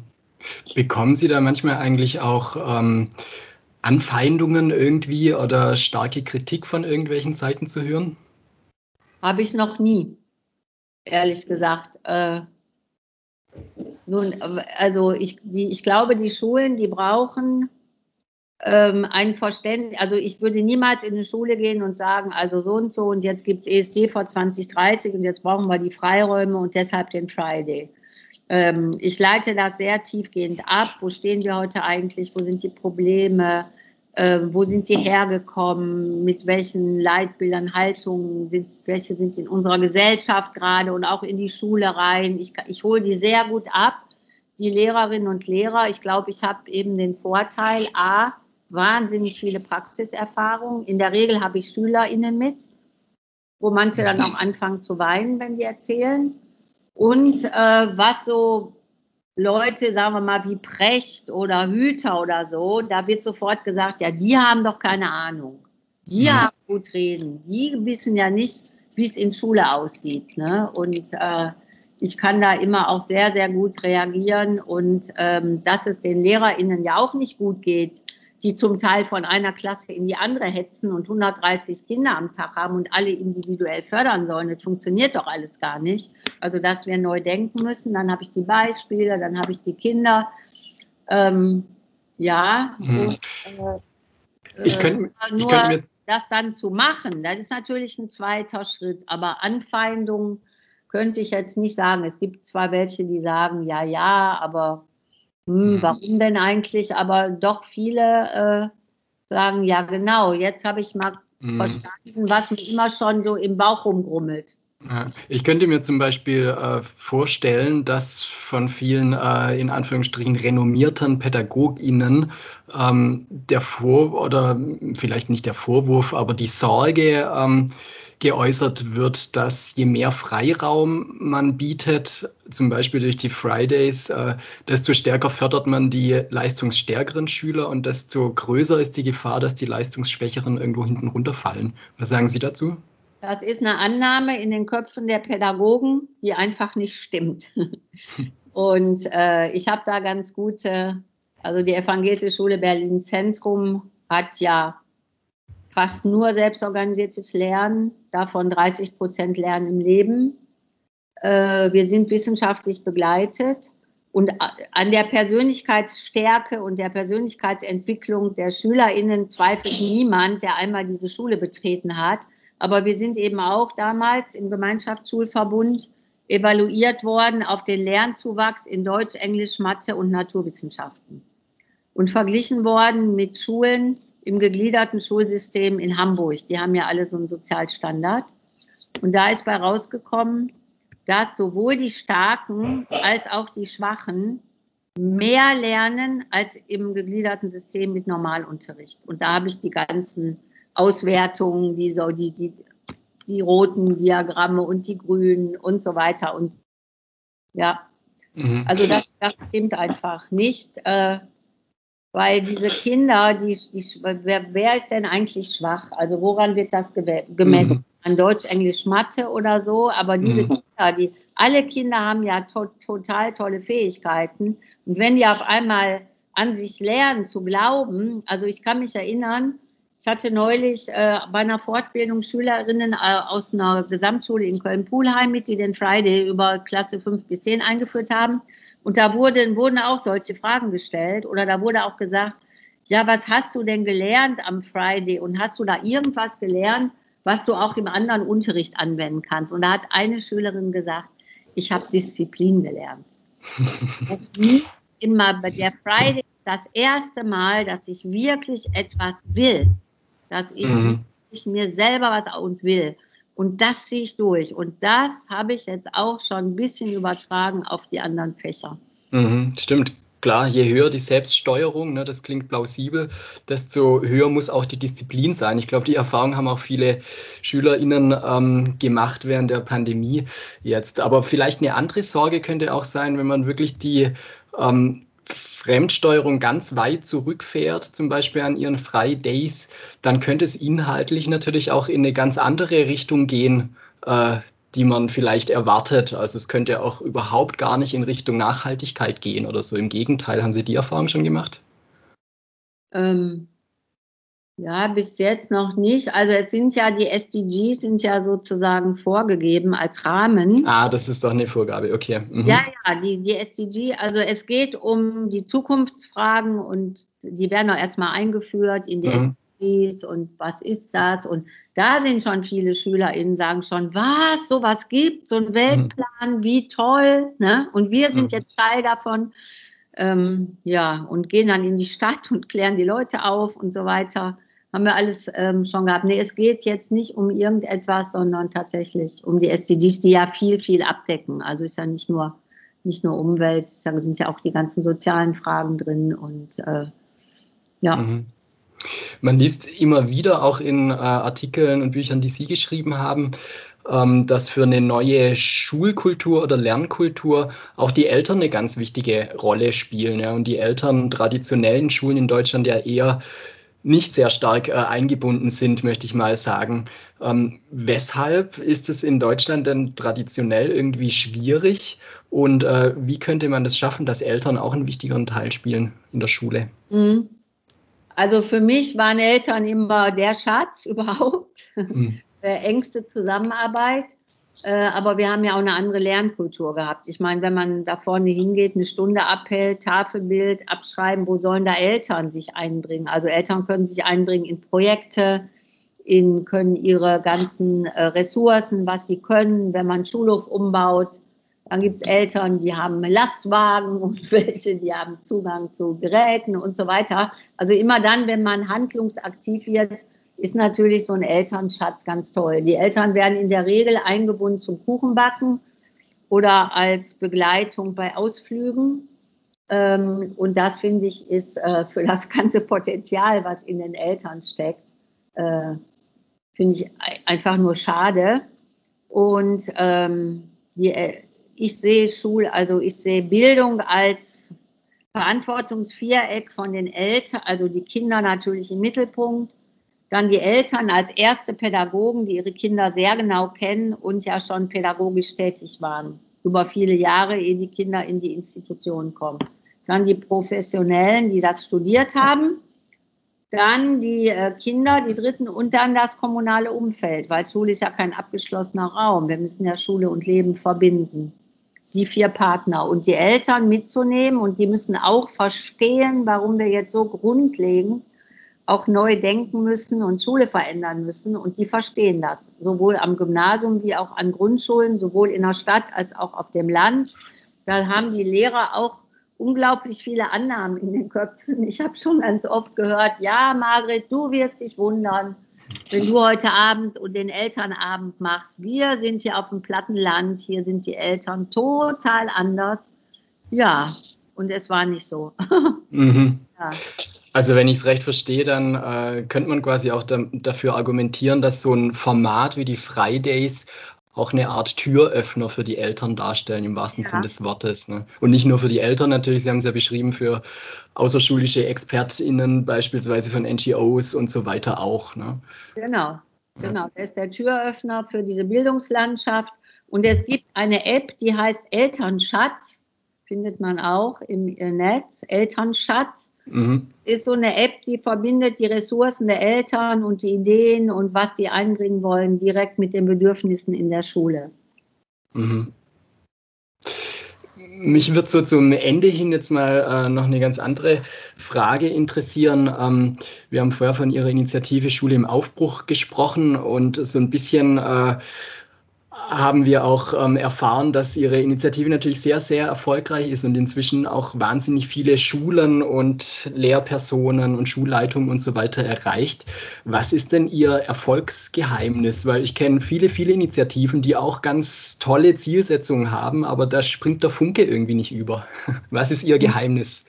Bekommen Sie da manchmal eigentlich auch ähm, Anfeindungen irgendwie oder starke Kritik von irgendwelchen Seiten zu hören? Habe ich noch nie, ehrlich gesagt. Äh, nun, also ich, die, ich glaube, die Schulen, die brauchen ähm, ein Verständnis. Also ich würde niemals in eine Schule gehen und sagen, also so und so und jetzt gibt es ESD vor 2030 und jetzt brauchen wir die Freiräume und deshalb den Friday. Ähm, ich leite das sehr tiefgehend ab. Wo stehen wir heute eigentlich? Wo sind die Probleme? Äh, wo sind die hergekommen? Mit welchen Leitbildern, Haltungen sind, welche sind in unserer Gesellschaft gerade und auch in die Schule rein? Ich, ich hole die sehr gut ab, die Lehrerinnen und Lehrer. Ich glaube, ich habe eben den Vorteil, a, wahnsinnig viele Praxiserfahrungen. In der Regel habe ich SchülerInnen mit, wo manche dann auch anfangen zu weinen, wenn die erzählen. Und äh, was so Leute, sagen wir mal, wie Precht oder Hüter oder so, da wird sofort gesagt, ja, die haben doch keine Ahnung. Die. Mhm. haben gut reden. Die wissen ja nicht, wie es in Schule aussieht. Ne? Und äh, ich kann da immer auch sehr, sehr gut reagieren und ähm, dass es den LehrerInnen ja auch nicht gut geht, die zum Teil von einer Klasse in die andere hetzen und 130 Kinder am Tag haben und alle individuell fördern sollen. Das funktioniert doch alles gar nicht. Also, dass wir neu denken müssen. Dann habe ich die Beispiele, dann habe ich die Kinder. Ähm, ja, hm. und, äh, ich könnte, nur ich mir das dann zu machen, das ist natürlich ein zweiter Schritt. Aber Anfeindungen könnte ich jetzt nicht sagen. Es gibt zwar welche, die sagen, ja, ja, aber hm, warum denn eigentlich? Aber doch viele äh, sagen, ja genau, jetzt habe ich mal mhm. verstanden, was mir immer schon so im Bauch rumgrummelt. Ich könnte mir zum Beispiel äh, vorstellen, dass von vielen äh, in Anführungsstrichen renommierten PädagogInnen ähm, der Vor- oder vielleicht nicht der Vorwurf, aber die Sorge ähm, geäußert wird, dass je mehr Freiraum man bietet, zum Beispiel durch die Fridays, äh, desto stärker fördert man die leistungsstärkeren Schüler und desto größer ist die Gefahr, dass die leistungsschwächeren irgendwo hinten runterfallen. Was sagen Sie dazu? Das ist eine Annahme in den Köpfen der Pädagogen, die einfach nicht stimmt. Und äh, ich habe da ganz gute, also die Evangelische Schule Berlin Zentrum hat ja fast nur selbstorganisiertes Lernen, davon 30 Prozent Lernen im Leben. Äh, wir sind wissenschaftlich begleitet und an der Persönlichkeitsstärke und der Persönlichkeitsentwicklung der SchülerInnen zweifelt niemand, der einmal diese Schule betreten hat. Aber wir sind eben auch damals im Gemeinschaftsschulverbund evaluiert worden auf den Lernzuwachs in Deutsch, Englisch, Mathe und Naturwissenschaften und verglichen worden mit Schulen, im gegliederten Schulsystem in Hamburg. Die haben ja alle so einen Sozialstandard. Und da ist bei rausgekommen, dass sowohl die Starken als auch die Schwachen mehr lernen als im gegliederten System mit Normalunterricht. Und da habe ich die ganzen Auswertungen, die so die, die, die roten Diagramme und die grünen und so weiter. Und ja, mhm. also das, das stimmt einfach nicht. Äh, weil diese Kinder, die, die wer, wer, ist denn eigentlich schwach? Also woran wird das gemessen? Mhm. An Deutsch, Englisch, Mathe oder so? Aber diese mhm. Kinder, die alle Kinder haben ja to total tolle Fähigkeiten. Und wenn die auf einmal an sich lernen zu glauben, also ich kann mich erinnern, ich hatte neulich äh, bei einer Fortbildung Schülerinnen äh, aus einer Gesamtschule in Köln-Pulheim mit, die den Friday über Klasse 5 bis 10 eingeführt haben. Und da wurden, wurden auch solche Fragen gestellt oder da wurde auch gesagt, ja, was hast du denn gelernt am Friday und hast du da irgendwas gelernt, was du auch im anderen Unterricht anwenden kannst? Und da hat eine Schülerin gesagt, ich habe Disziplin gelernt. immer bei der Friday das erste Mal, dass ich wirklich etwas will dass ich, mhm. ich mir selber was und will. Und das ziehe ich durch. Und das habe ich jetzt auch schon ein bisschen übertragen auf die anderen Fächer. Mhm, stimmt. Klar, je höher die Selbststeuerung, ne, das klingt plausibel, desto höher muss auch die Disziplin sein. Ich glaube, die Erfahrung haben auch viele SchülerInnen ähm, gemacht während der Pandemie jetzt. Aber vielleicht eine andere Sorge könnte auch sein, wenn man wirklich die ähm, Fremdsteuerung ganz weit zurückfährt, zum Beispiel an ihren Fridays, dann könnte es inhaltlich natürlich auch in eine ganz andere Richtung gehen, äh, die man vielleicht erwartet. Also es könnte auch überhaupt gar nicht in Richtung Nachhaltigkeit gehen oder so. Im Gegenteil, haben Sie die Erfahrung schon gemacht? Ähm, ja, bis jetzt noch nicht. Also es sind ja die SDGs sind ja sozusagen vorgegeben als Rahmen. Ah, das ist doch eine Vorgabe, okay. Mhm. Ja, ja, die, die SDG, also es geht um die Zukunftsfragen und die werden auch erstmal eingeführt in die mhm. SDGs und was ist das? Und da sind schon viele SchülerInnen, sagen schon, was, sowas gibt, so ein Weltplan, mhm. wie toll. Ne? Und wir sind mhm. jetzt Teil davon. Ähm, ja, und gehen dann in die Stadt und klären die Leute auf und so weiter haben wir alles ähm, schon gehabt. Nee, es geht jetzt nicht um irgendetwas, sondern tatsächlich um die SDGs, die ja viel, viel abdecken. Also ist ja nicht nur, nicht nur Umwelt, da sind ja auch die ganzen sozialen Fragen drin und äh, ja. Mhm. Man liest immer wieder auch in äh, Artikeln und Büchern, die Sie geschrieben haben, ähm, dass für eine neue Schulkultur oder Lernkultur auch die Eltern eine ganz wichtige Rolle spielen. Ja? Und die Eltern traditionellen Schulen in Deutschland ja eher nicht sehr stark äh, eingebunden sind, möchte ich mal sagen. Ähm, weshalb ist es in Deutschland denn traditionell irgendwie schwierig und äh, wie könnte man das schaffen, dass Eltern auch einen wichtigeren Teil spielen in der Schule? Mhm. Also für mich waren Eltern immer der Schatz überhaupt, mhm. engste Zusammenarbeit. Äh, aber wir haben ja auch eine andere Lernkultur gehabt. Ich meine, wenn man da vorne hingeht, eine Stunde abhält, Tafelbild, abschreiben, wo sollen da Eltern sich einbringen? Also Eltern können sich einbringen in Projekte, in, können ihre ganzen äh, Ressourcen, was sie können, wenn man Schulhof umbaut. Dann gibt es Eltern, die haben Lastwagen und welche, die haben Zugang zu Geräten und so weiter. Also immer dann, wenn man handlungsaktiv wird, ist natürlich so ein Elternschatz ganz toll. Die Eltern werden in der Regel eingebunden zum Kuchenbacken oder als Begleitung bei Ausflügen. Ähm, und das finde ich ist äh, für das ganze Potenzial, was in den Eltern steckt, äh, finde ich einfach nur schade. Und ähm, äh, ich sehe Schul, also ich sehe Bildung als Verantwortungsviereck von den Eltern, also die Kinder natürlich im Mittelpunkt, dann die Eltern als erste Pädagogen, die ihre Kinder sehr genau kennen und ja schon pädagogisch tätig waren, über viele Jahre, ehe die Kinder in die Institutionen kommen. Dann die Professionellen, die das studiert haben. Dann die äh, Kinder, die Dritten und dann das kommunale Umfeld, weil Schule ist ja kein abgeschlossener Raum. Wir müssen ja Schule und Leben verbinden. Die vier Partner und die Eltern mitzunehmen und die müssen auch verstehen, warum wir jetzt so grundlegend auch neu denken müssen und Schule verändern müssen. Und die verstehen das, sowohl am Gymnasium wie auch an Grundschulen, sowohl in der Stadt als auch auf dem Land. Da haben die Lehrer auch unglaublich viele Annahmen in den Köpfen. Ich habe schon ganz oft gehört, ja, Margret, du wirst dich wundern, wenn du heute Abend und den Elternabend machst. Wir sind hier auf dem Plattenland, hier sind die Eltern total anders. Ja, und es war nicht so. Mhm. Ja. Also wenn ich es recht verstehe, dann äh, könnte man quasi auch da, dafür argumentieren, dass so ein Format wie die Fridays auch eine Art Türöffner für die Eltern darstellen, im wahrsten ja. Sinne des Wortes. Ne? Und nicht nur für die Eltern natürlich, Sie haben es ja beschrieben, für außerschulische ExpertInnen, beispielsweise von NGOs und so weiter auch. Ne? Genau, genau. Er ist der Türöffner für diese Bildungslandschaft. Und es gibt eine App, die heißt Elternschatz, findet man auch im Netz, Elternschatz. Mhm. Ist so eine App, die verbindet die Ressourcen der Eltern und die Ideen und was die einbringen wollen, direkt mit den Bedürfnissen in der Schule. Mhm. Mich wird so zum Ende hin jetzt mal äh, noch eine ganz andere Frage interessieren. Ähm, wir haben vorher von Ihrer Initiative Schule im Aufbruch gesprochen und so ein bisschen äh, haben wir auch ähm, erfahren, dass Ihre Initiative natürlich sehr, sehr erfolgreich ist und inzwischen auch wahnsinnig viele Schulen und Lehrpersonen und Schulleitungen und so weiter erreicht. Was ist denn Ihr Erfolgsgeheimnis? Weil ich kenne viele, viele Initiativen, die auch ganz tolle Zielsetzungen haben, aber da springt der Funke irgendwie nicht über. Was ist Ihr Geheimnis?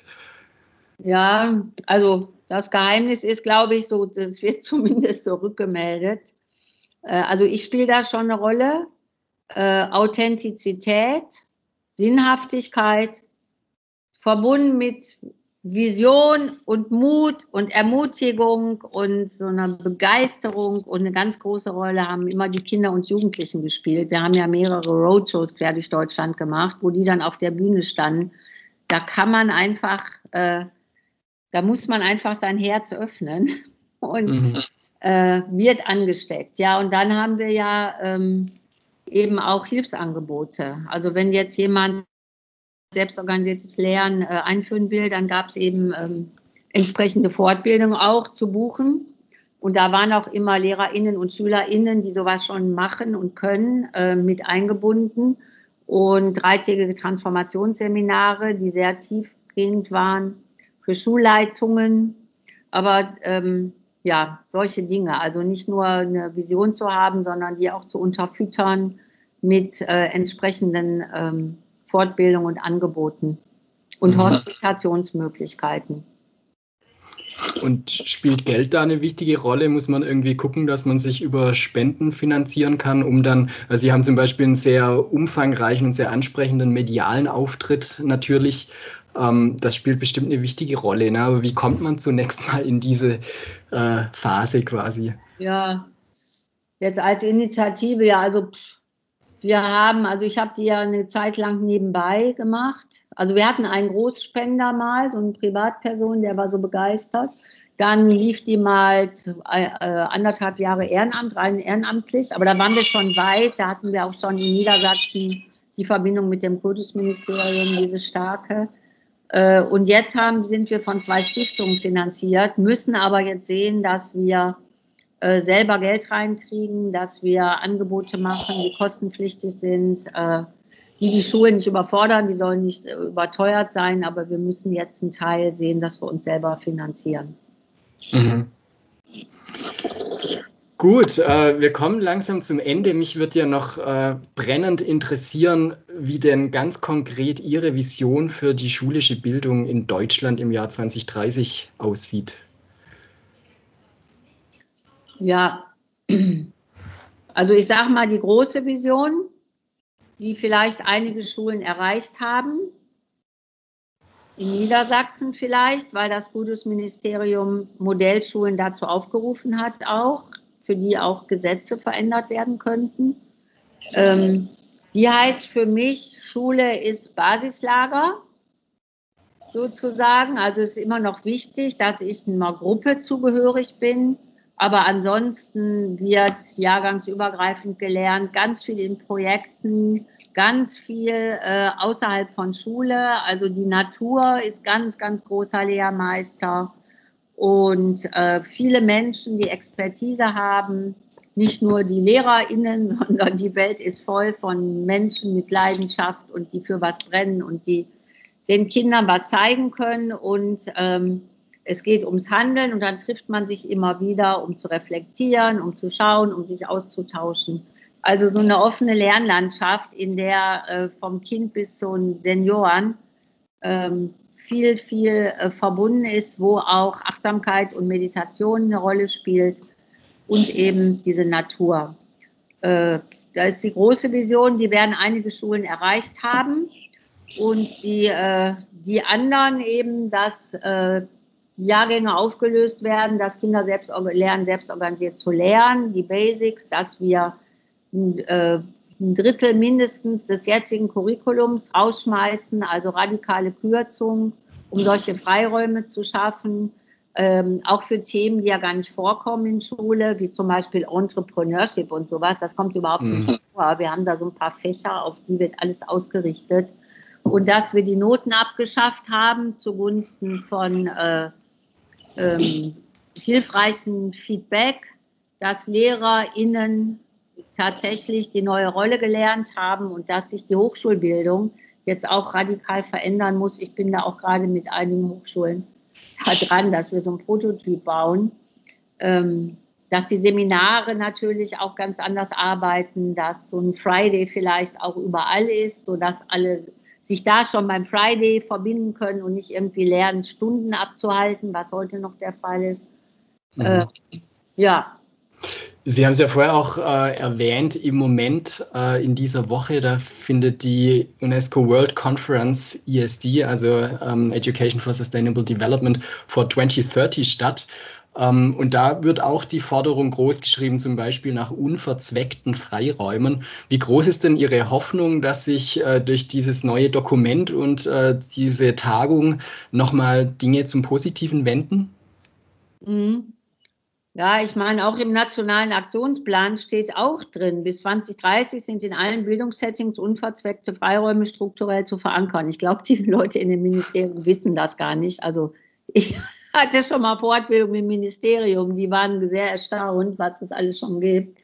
Ja, also das Geheimnis ist, glaube ich, so, das wird zumindest so rückgemeldet. Äh, also ich spiele da schon eine Rolle äh, Authentizität, Sinnhaftigkeit, verbunden mit Vision und Mut und Ermutigung und so einer Begeisterung und eine ganz große Rolle haben immer die Kinder und Jugendlichen gespielt. Wir haben ja mehrere Roadshows quer durch Deutschland gemacht, wo die dann auf der Bühne standen. Da kann man einfach, äh, da muss man einfach sein Herz öffnen und mhm. äh, wird angesteckt. Ja, und dann haben wir ja ähm, eben auch Hilfsangebote. Also wenn jetzt jemand selbstorganisiertes Lernen äh, einführen will, dann gab es eben ähm, entsprechende Fortbildung auch zu buchen. Und da waren auch immer LehrerInnen und SchülerInnen, die sowas schon machen und können, äh, mit eingebunden. Und dreitägige Transformationsseminare, die sehr tiefgehend waren für Schulleitungen. Aber ähm, ja, solche Dinge. Also nicht nur eine Vision zu haben, sondern die auch zu unterfüttern mit äh, entsprechenden ähm, Fortbildungen und Angeboten und mhm. Hospitationsmöglichkeiten. Und spielt Geld da eine wichtige Rolle? Muss man irgendwie gucken, dass man sich über Spenden finanzieren kann, um dann, also Sie haben zum Beispiel einen sehr umfangreichen und sehr ansprechenden medialen Auftritt natürlich. Ähm, das spielt bestimmt eine wichtige Rolle. Ne? Aber wie kommt man zunächst mal in diese äh, Phase quasi? Ja, jetzt als Initiative, ja, also wir haben, also ich habe die ja eine Zeit lang nebenbei gemacht. Also wir hatten einen Großspender mal, so eine Privatperson, der war so begeistert. Dann lief die mal äh, äh, anderthalb Jahre Ehrenamt, rein ehrenamtlich. Aber da waren wir schon weit. Da hatten wir auch schon in Niedersachsen die Verbindung mit dem Kultusministerium, diese starke. Äh, und jetzt haben, sind wir von zwei Stiftungen finanziert, müssen aber jetzt sehen, dass wir äh, selber Geld reinkriegen, dass wir Angebote machen, die kostenpflichtig sind, äh, die die Schulen nicht überfordern, die sollen nicht überteuert sein, aber wir müssen jetzt einen Teil sehen, dass wir uns selber finanzieren. Mhm. Gut, äh, wir kommen langsam zum Ende. Mich würde ja noch äh, brennend interessieren, wie denn ganz konkret Ihre Vision für die schulische Bildung in Deutschland im Jahr 2030 aussieht. Ja, also ich sage mal die große Vision, die vielleicht einige Schulen erreicht haben, in Niedersachsen vielleicht, weil das Kultusministerium Modellschulen dazu aufgerufen hat, auch für die auch Gesetze verändert werden könnten. Ähm, die heißt für mich, Schule ist Basislager sozusagen. Also ist immer noch wichtig, dass ich einer Gruppe zugehörig bin. Aber ansonsten wird jahrgangsübergreifend gelernt, ganz viel in Projekten, ganz viel äh, außerhalb von Schule. Also die Natur ist ganz, ganz großer Lehrmeister und äh, viele Menschen, die Expertise haben, nicht nur die LehrerInnen, sondern die Welt ist voll von Menschen mit Leidenschaft und die für was brennen und die den Kindern was zeigen können. Und ähm, es geht ums Handeln und dann trifft man sich immer wieder, um zu reflektieren, um zu schauen, um sich auszutauschen. Also so eine offene Lernlandschaft, in der äh, vom Kind bis zu den Senioren ähm, viel, viel äh, verbunden ist, wo auch Achtsamkeit und Meditation eine Rolle spielt und eben diese Natur. Äh, da ist die große Vision, die werden einige Schulen erreicht haben. Und die, äh, die anderen eben, dass äh, die Jahrgänge aufgelöst werden, dass Kinder selbst lernen, selbst organisiert zu lernen, die Basics, dass wir äh, ein Drittel mindestens des jetzigen Curriculums rausschmeißen, also radikale Kürzungen, um solche Freiräume zu schaffen, ähm, auch für Themen, die ja gar nicht vorkommen in Schule, wie zum Beispiel Entrepreneurship und sowas. Das kommt überhaupt mhm. nicht vor. Wir haben da so ein paar Fächer, auf die wird alles ausgerichtet. Und dass wir die Noten abgeschafft haben zugunsten von äh, ähm, hilfreichen Feedback, dass LehrerInnen tatsächlich die neue Rolle gelernt haben und dass sich die Hochschulbildung jetzt auch radikal verändern muss. Ich bin da auch gerade mit einigen Hochschulen da dran, dass wir so ein Prototyp bauen. Ähm, dass die Seminare natürlich auch ganz anders arbeiten, dass so ein Friday vielleicht auch überall ist, sodass alle sich da schon beim Friday verbinden können und nicht irgendwie lernen, Stunden abzuhalten, was heute noch der Fall ist. Mhm. Äh, ja, Sie haben es ja vorher auch äh, erwähnt, im Moment äh, in dieser Woche, da findet die UNESCO World Conference ESD, also ähm, Education for Sustainable Development for 2030 statt. Ähm, und da wird auch die Forderung groß geschrieben, zum Beispiel nach unverzweckten Freiräumen. Wie groß ist denn Ihre Hoffnung, dass sich äh, durch dieses neue Dokument und äh, diese Tagung nochmal Dinge zum Positiven wenden? Mhm. Ja, ich meine, auch im nationalen Aktionsplan steht auch drin, bis 2030 sind in allen Bildungssettings unverzweckte Freiräume strukturell zu verankern. Ich glaube, die Leute in den Ministerien wissen das gar nicht. Also ich hatte schon mal Fortbildung im Ministerium, die waren sehr erstaunt, was es alles schon gibt.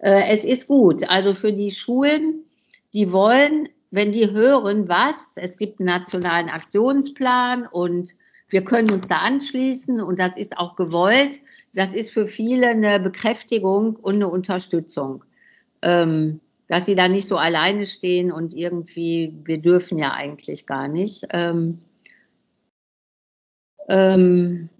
Äh, es ist gut. Also für die Schulen, die wollen, wenn die hören, was, es gibt einen nationalen Aktionsplan und wir können uns da anschließen und das ist auch gewollt das ist für viele eine Bekräftigung und eine Unterstützung, ähm, dass sie da nicht so alleine stehen und irgendwie, wir dürfen ja eigentlich gar nicht. Ähm, ähm,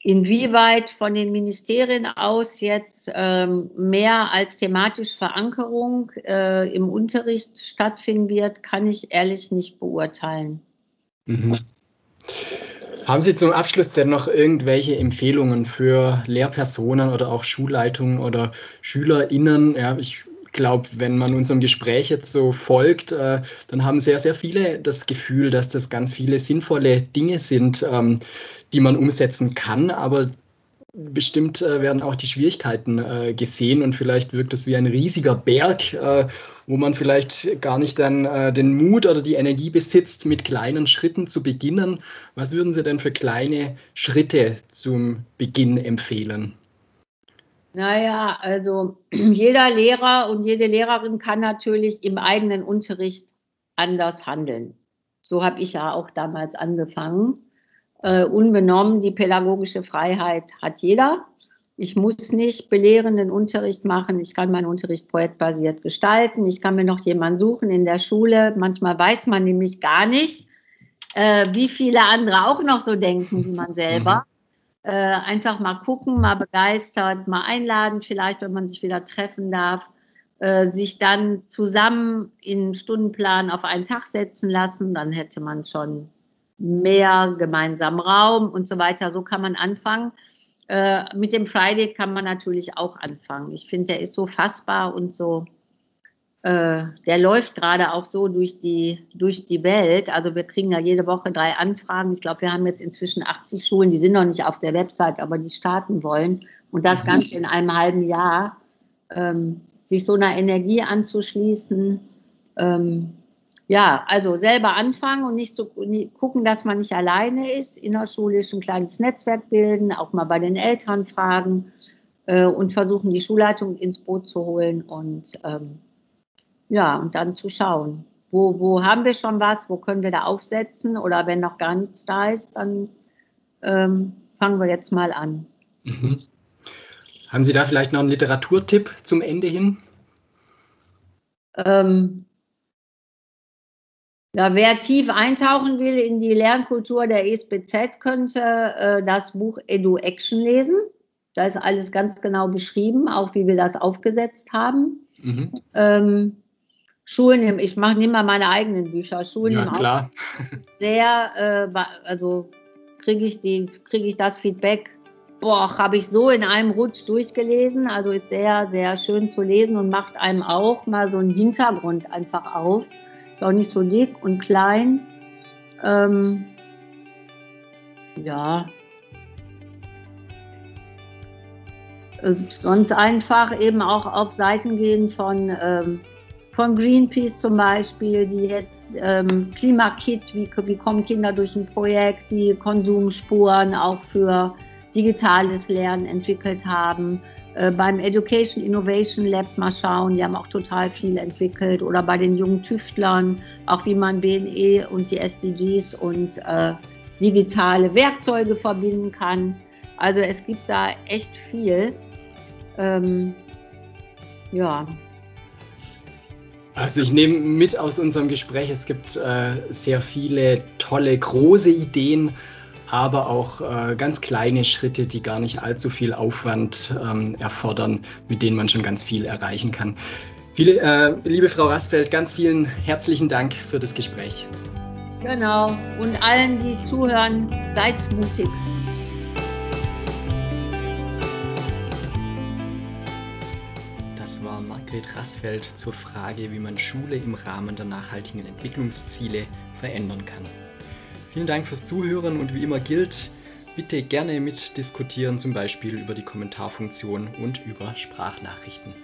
inwieweit von den Ministerien aus jetzt ähm, mehr als thematische Verankerung äh, im Unterricht stattfinden wird, kann ich ehrlich nicht beurteilen. Mhm. Haben Sie zum Abschluss denn noch irgendwelche Empfehlungen für Lehrpersonen oder auch Schulleitungen oder SchülerInnen? Ja, ich glaube, wenn man unserem Gespräch jetzt so folgt, äh, dann haben sehr, sehr viele das Gefühl, dass das ganz viele sinnvolle Dinge sind, ähm, die man umsetzen kann, aber bestimmt äh, werden auch die Schwierigkeiten äh, gesehen und vielleicht wirkt es wie ein riesiger Berg, äh, wo man vielleicht gar nicht dann äh, den Mut oder die Energie besitzt, mit kleinen Schritten zu beginnen. Was würden Sie denn für kleine Schritte zum Beginn empfehlen? Naja, also jeder Lehrer und jede Lehrerin kann natürlich im eigenen Unterricht anders handeln. So habe ich ja auch damals angefangen äh, unbenommen. Die pädagogische Freiheit hat jeder. Ich muss nicht belehrenden Unterricht machen. Ich kann meinen Unterricht projektbasiert gestalten. Ich kann mir noch jemanden suchen in der Schule. Manchmal weiß man nämlich gar nicht, äh, wie viele andere auch noch so denken wie man selber. Mhm. Äh, einfach mal gucken, mal begeistert, mal einladen, vielleicht, wenn man sich wieder treffen darf. Äh, sich dann zusammen in Stundenplan auf einen Tag setzen lassen, dann hätte man schon mehr gemeinsamen Raum und so weiter. So kann man anfangen. Äh, mit dem Friday kann man natürlich auch anfangen. Ich finde, der ist so fassbar und so, äh, der läuft gerade auch so durch die, durch die Welt. Also wir kriegen ja jede Woche drei Anfragen. Ich glaube, wir haben jetzt inzwischen 80 Schulen, die sind noch nicht auf der Website, aber die starten wollen. Und das mhm. Ganze in einem halben Jahr, ähm, sich so einer Energie anzuschließen, ähm, ja, also selber anfangen und nicht so gucken, dass man nicht alleine ist, innerschulisch ein kleines Netzwerk bilden, auch mal bei den Eltern fragen äh, und versuchen, die Schulleitung ins Boot zu holen und ähm, ja, und dann zu schauen, wo, wo haben wir schon was, wo können wir da aufsetzen oder wenn noch gar nichts da ist, dann ähm, fangen wir jetzt mal an. Mhm. Haben Sie da vielleicht noch einen Literaturtipp zum Ende hin? Ähm, ja, wer tief eintauchen will in die Lernkultur der ESBZ, könnte äh, das Buch Edu Action lesen. Da ist alles ganz genau beschrieben, auch wie wir das aufgesetzt haben. Mhm. Ähm, Schulen, ich mache nehme mal meine eigenen Bücher. Schulen ja, klar. sehr, äh, also kriege ich die, kriege ich das Feedback. Boah, habe ich so in einem Rutsch durchgelesen. Also ist sehr, sehr schön zu lesen und macht einem auch mal so einen Hintergrund einfach auf. Ist auch nicht so dick und klein. Ähm, ja. sonst einfach eben auch auf Seiten gehen von, ähm, von Greenpeace zum Beispiel, die jetzt ähm, Klimakit, wie, wie kommen Kinder durch ein Projekt, die Konsumspuren auch für digitales Lernen entwickelt haben. Äh, beim Education Innovation Lab mal schauen, die haben auch total viel entwickelt. Oder bei den jungen Tüftlern, auch wie man BNE und die SDGs und äh, digitale Werkzeuge verbinden kann. Also es gibt da echt viel. Ähm, ja. Also ich nehme mit aus unserem Gespräch, es gibt äh, sehr viele tolle, große Ideen, aber auch äh, ganz kleine Schritte, die gar nicht allzu viel Aufwand ähm, erfordern, mit denen man schon ganz viel erreichen kann. Viele, äh, liebe Frau Rastfeld, ganz vielen herzlichen Dank für das Gespräch. Genau. Und allen, die zuhören, seid mutig. Das war Margret Rassfeld zur Frage, wie man Schule im Rahmen der nachhaltigen Entwicklungsziele verändern kann. Vielen Dank fürs Zuhören und wie immer gilt, bitte gerne mitdiskutieren, zum Beispiel über die Kommentarfunktion und über Sprachnachrichten.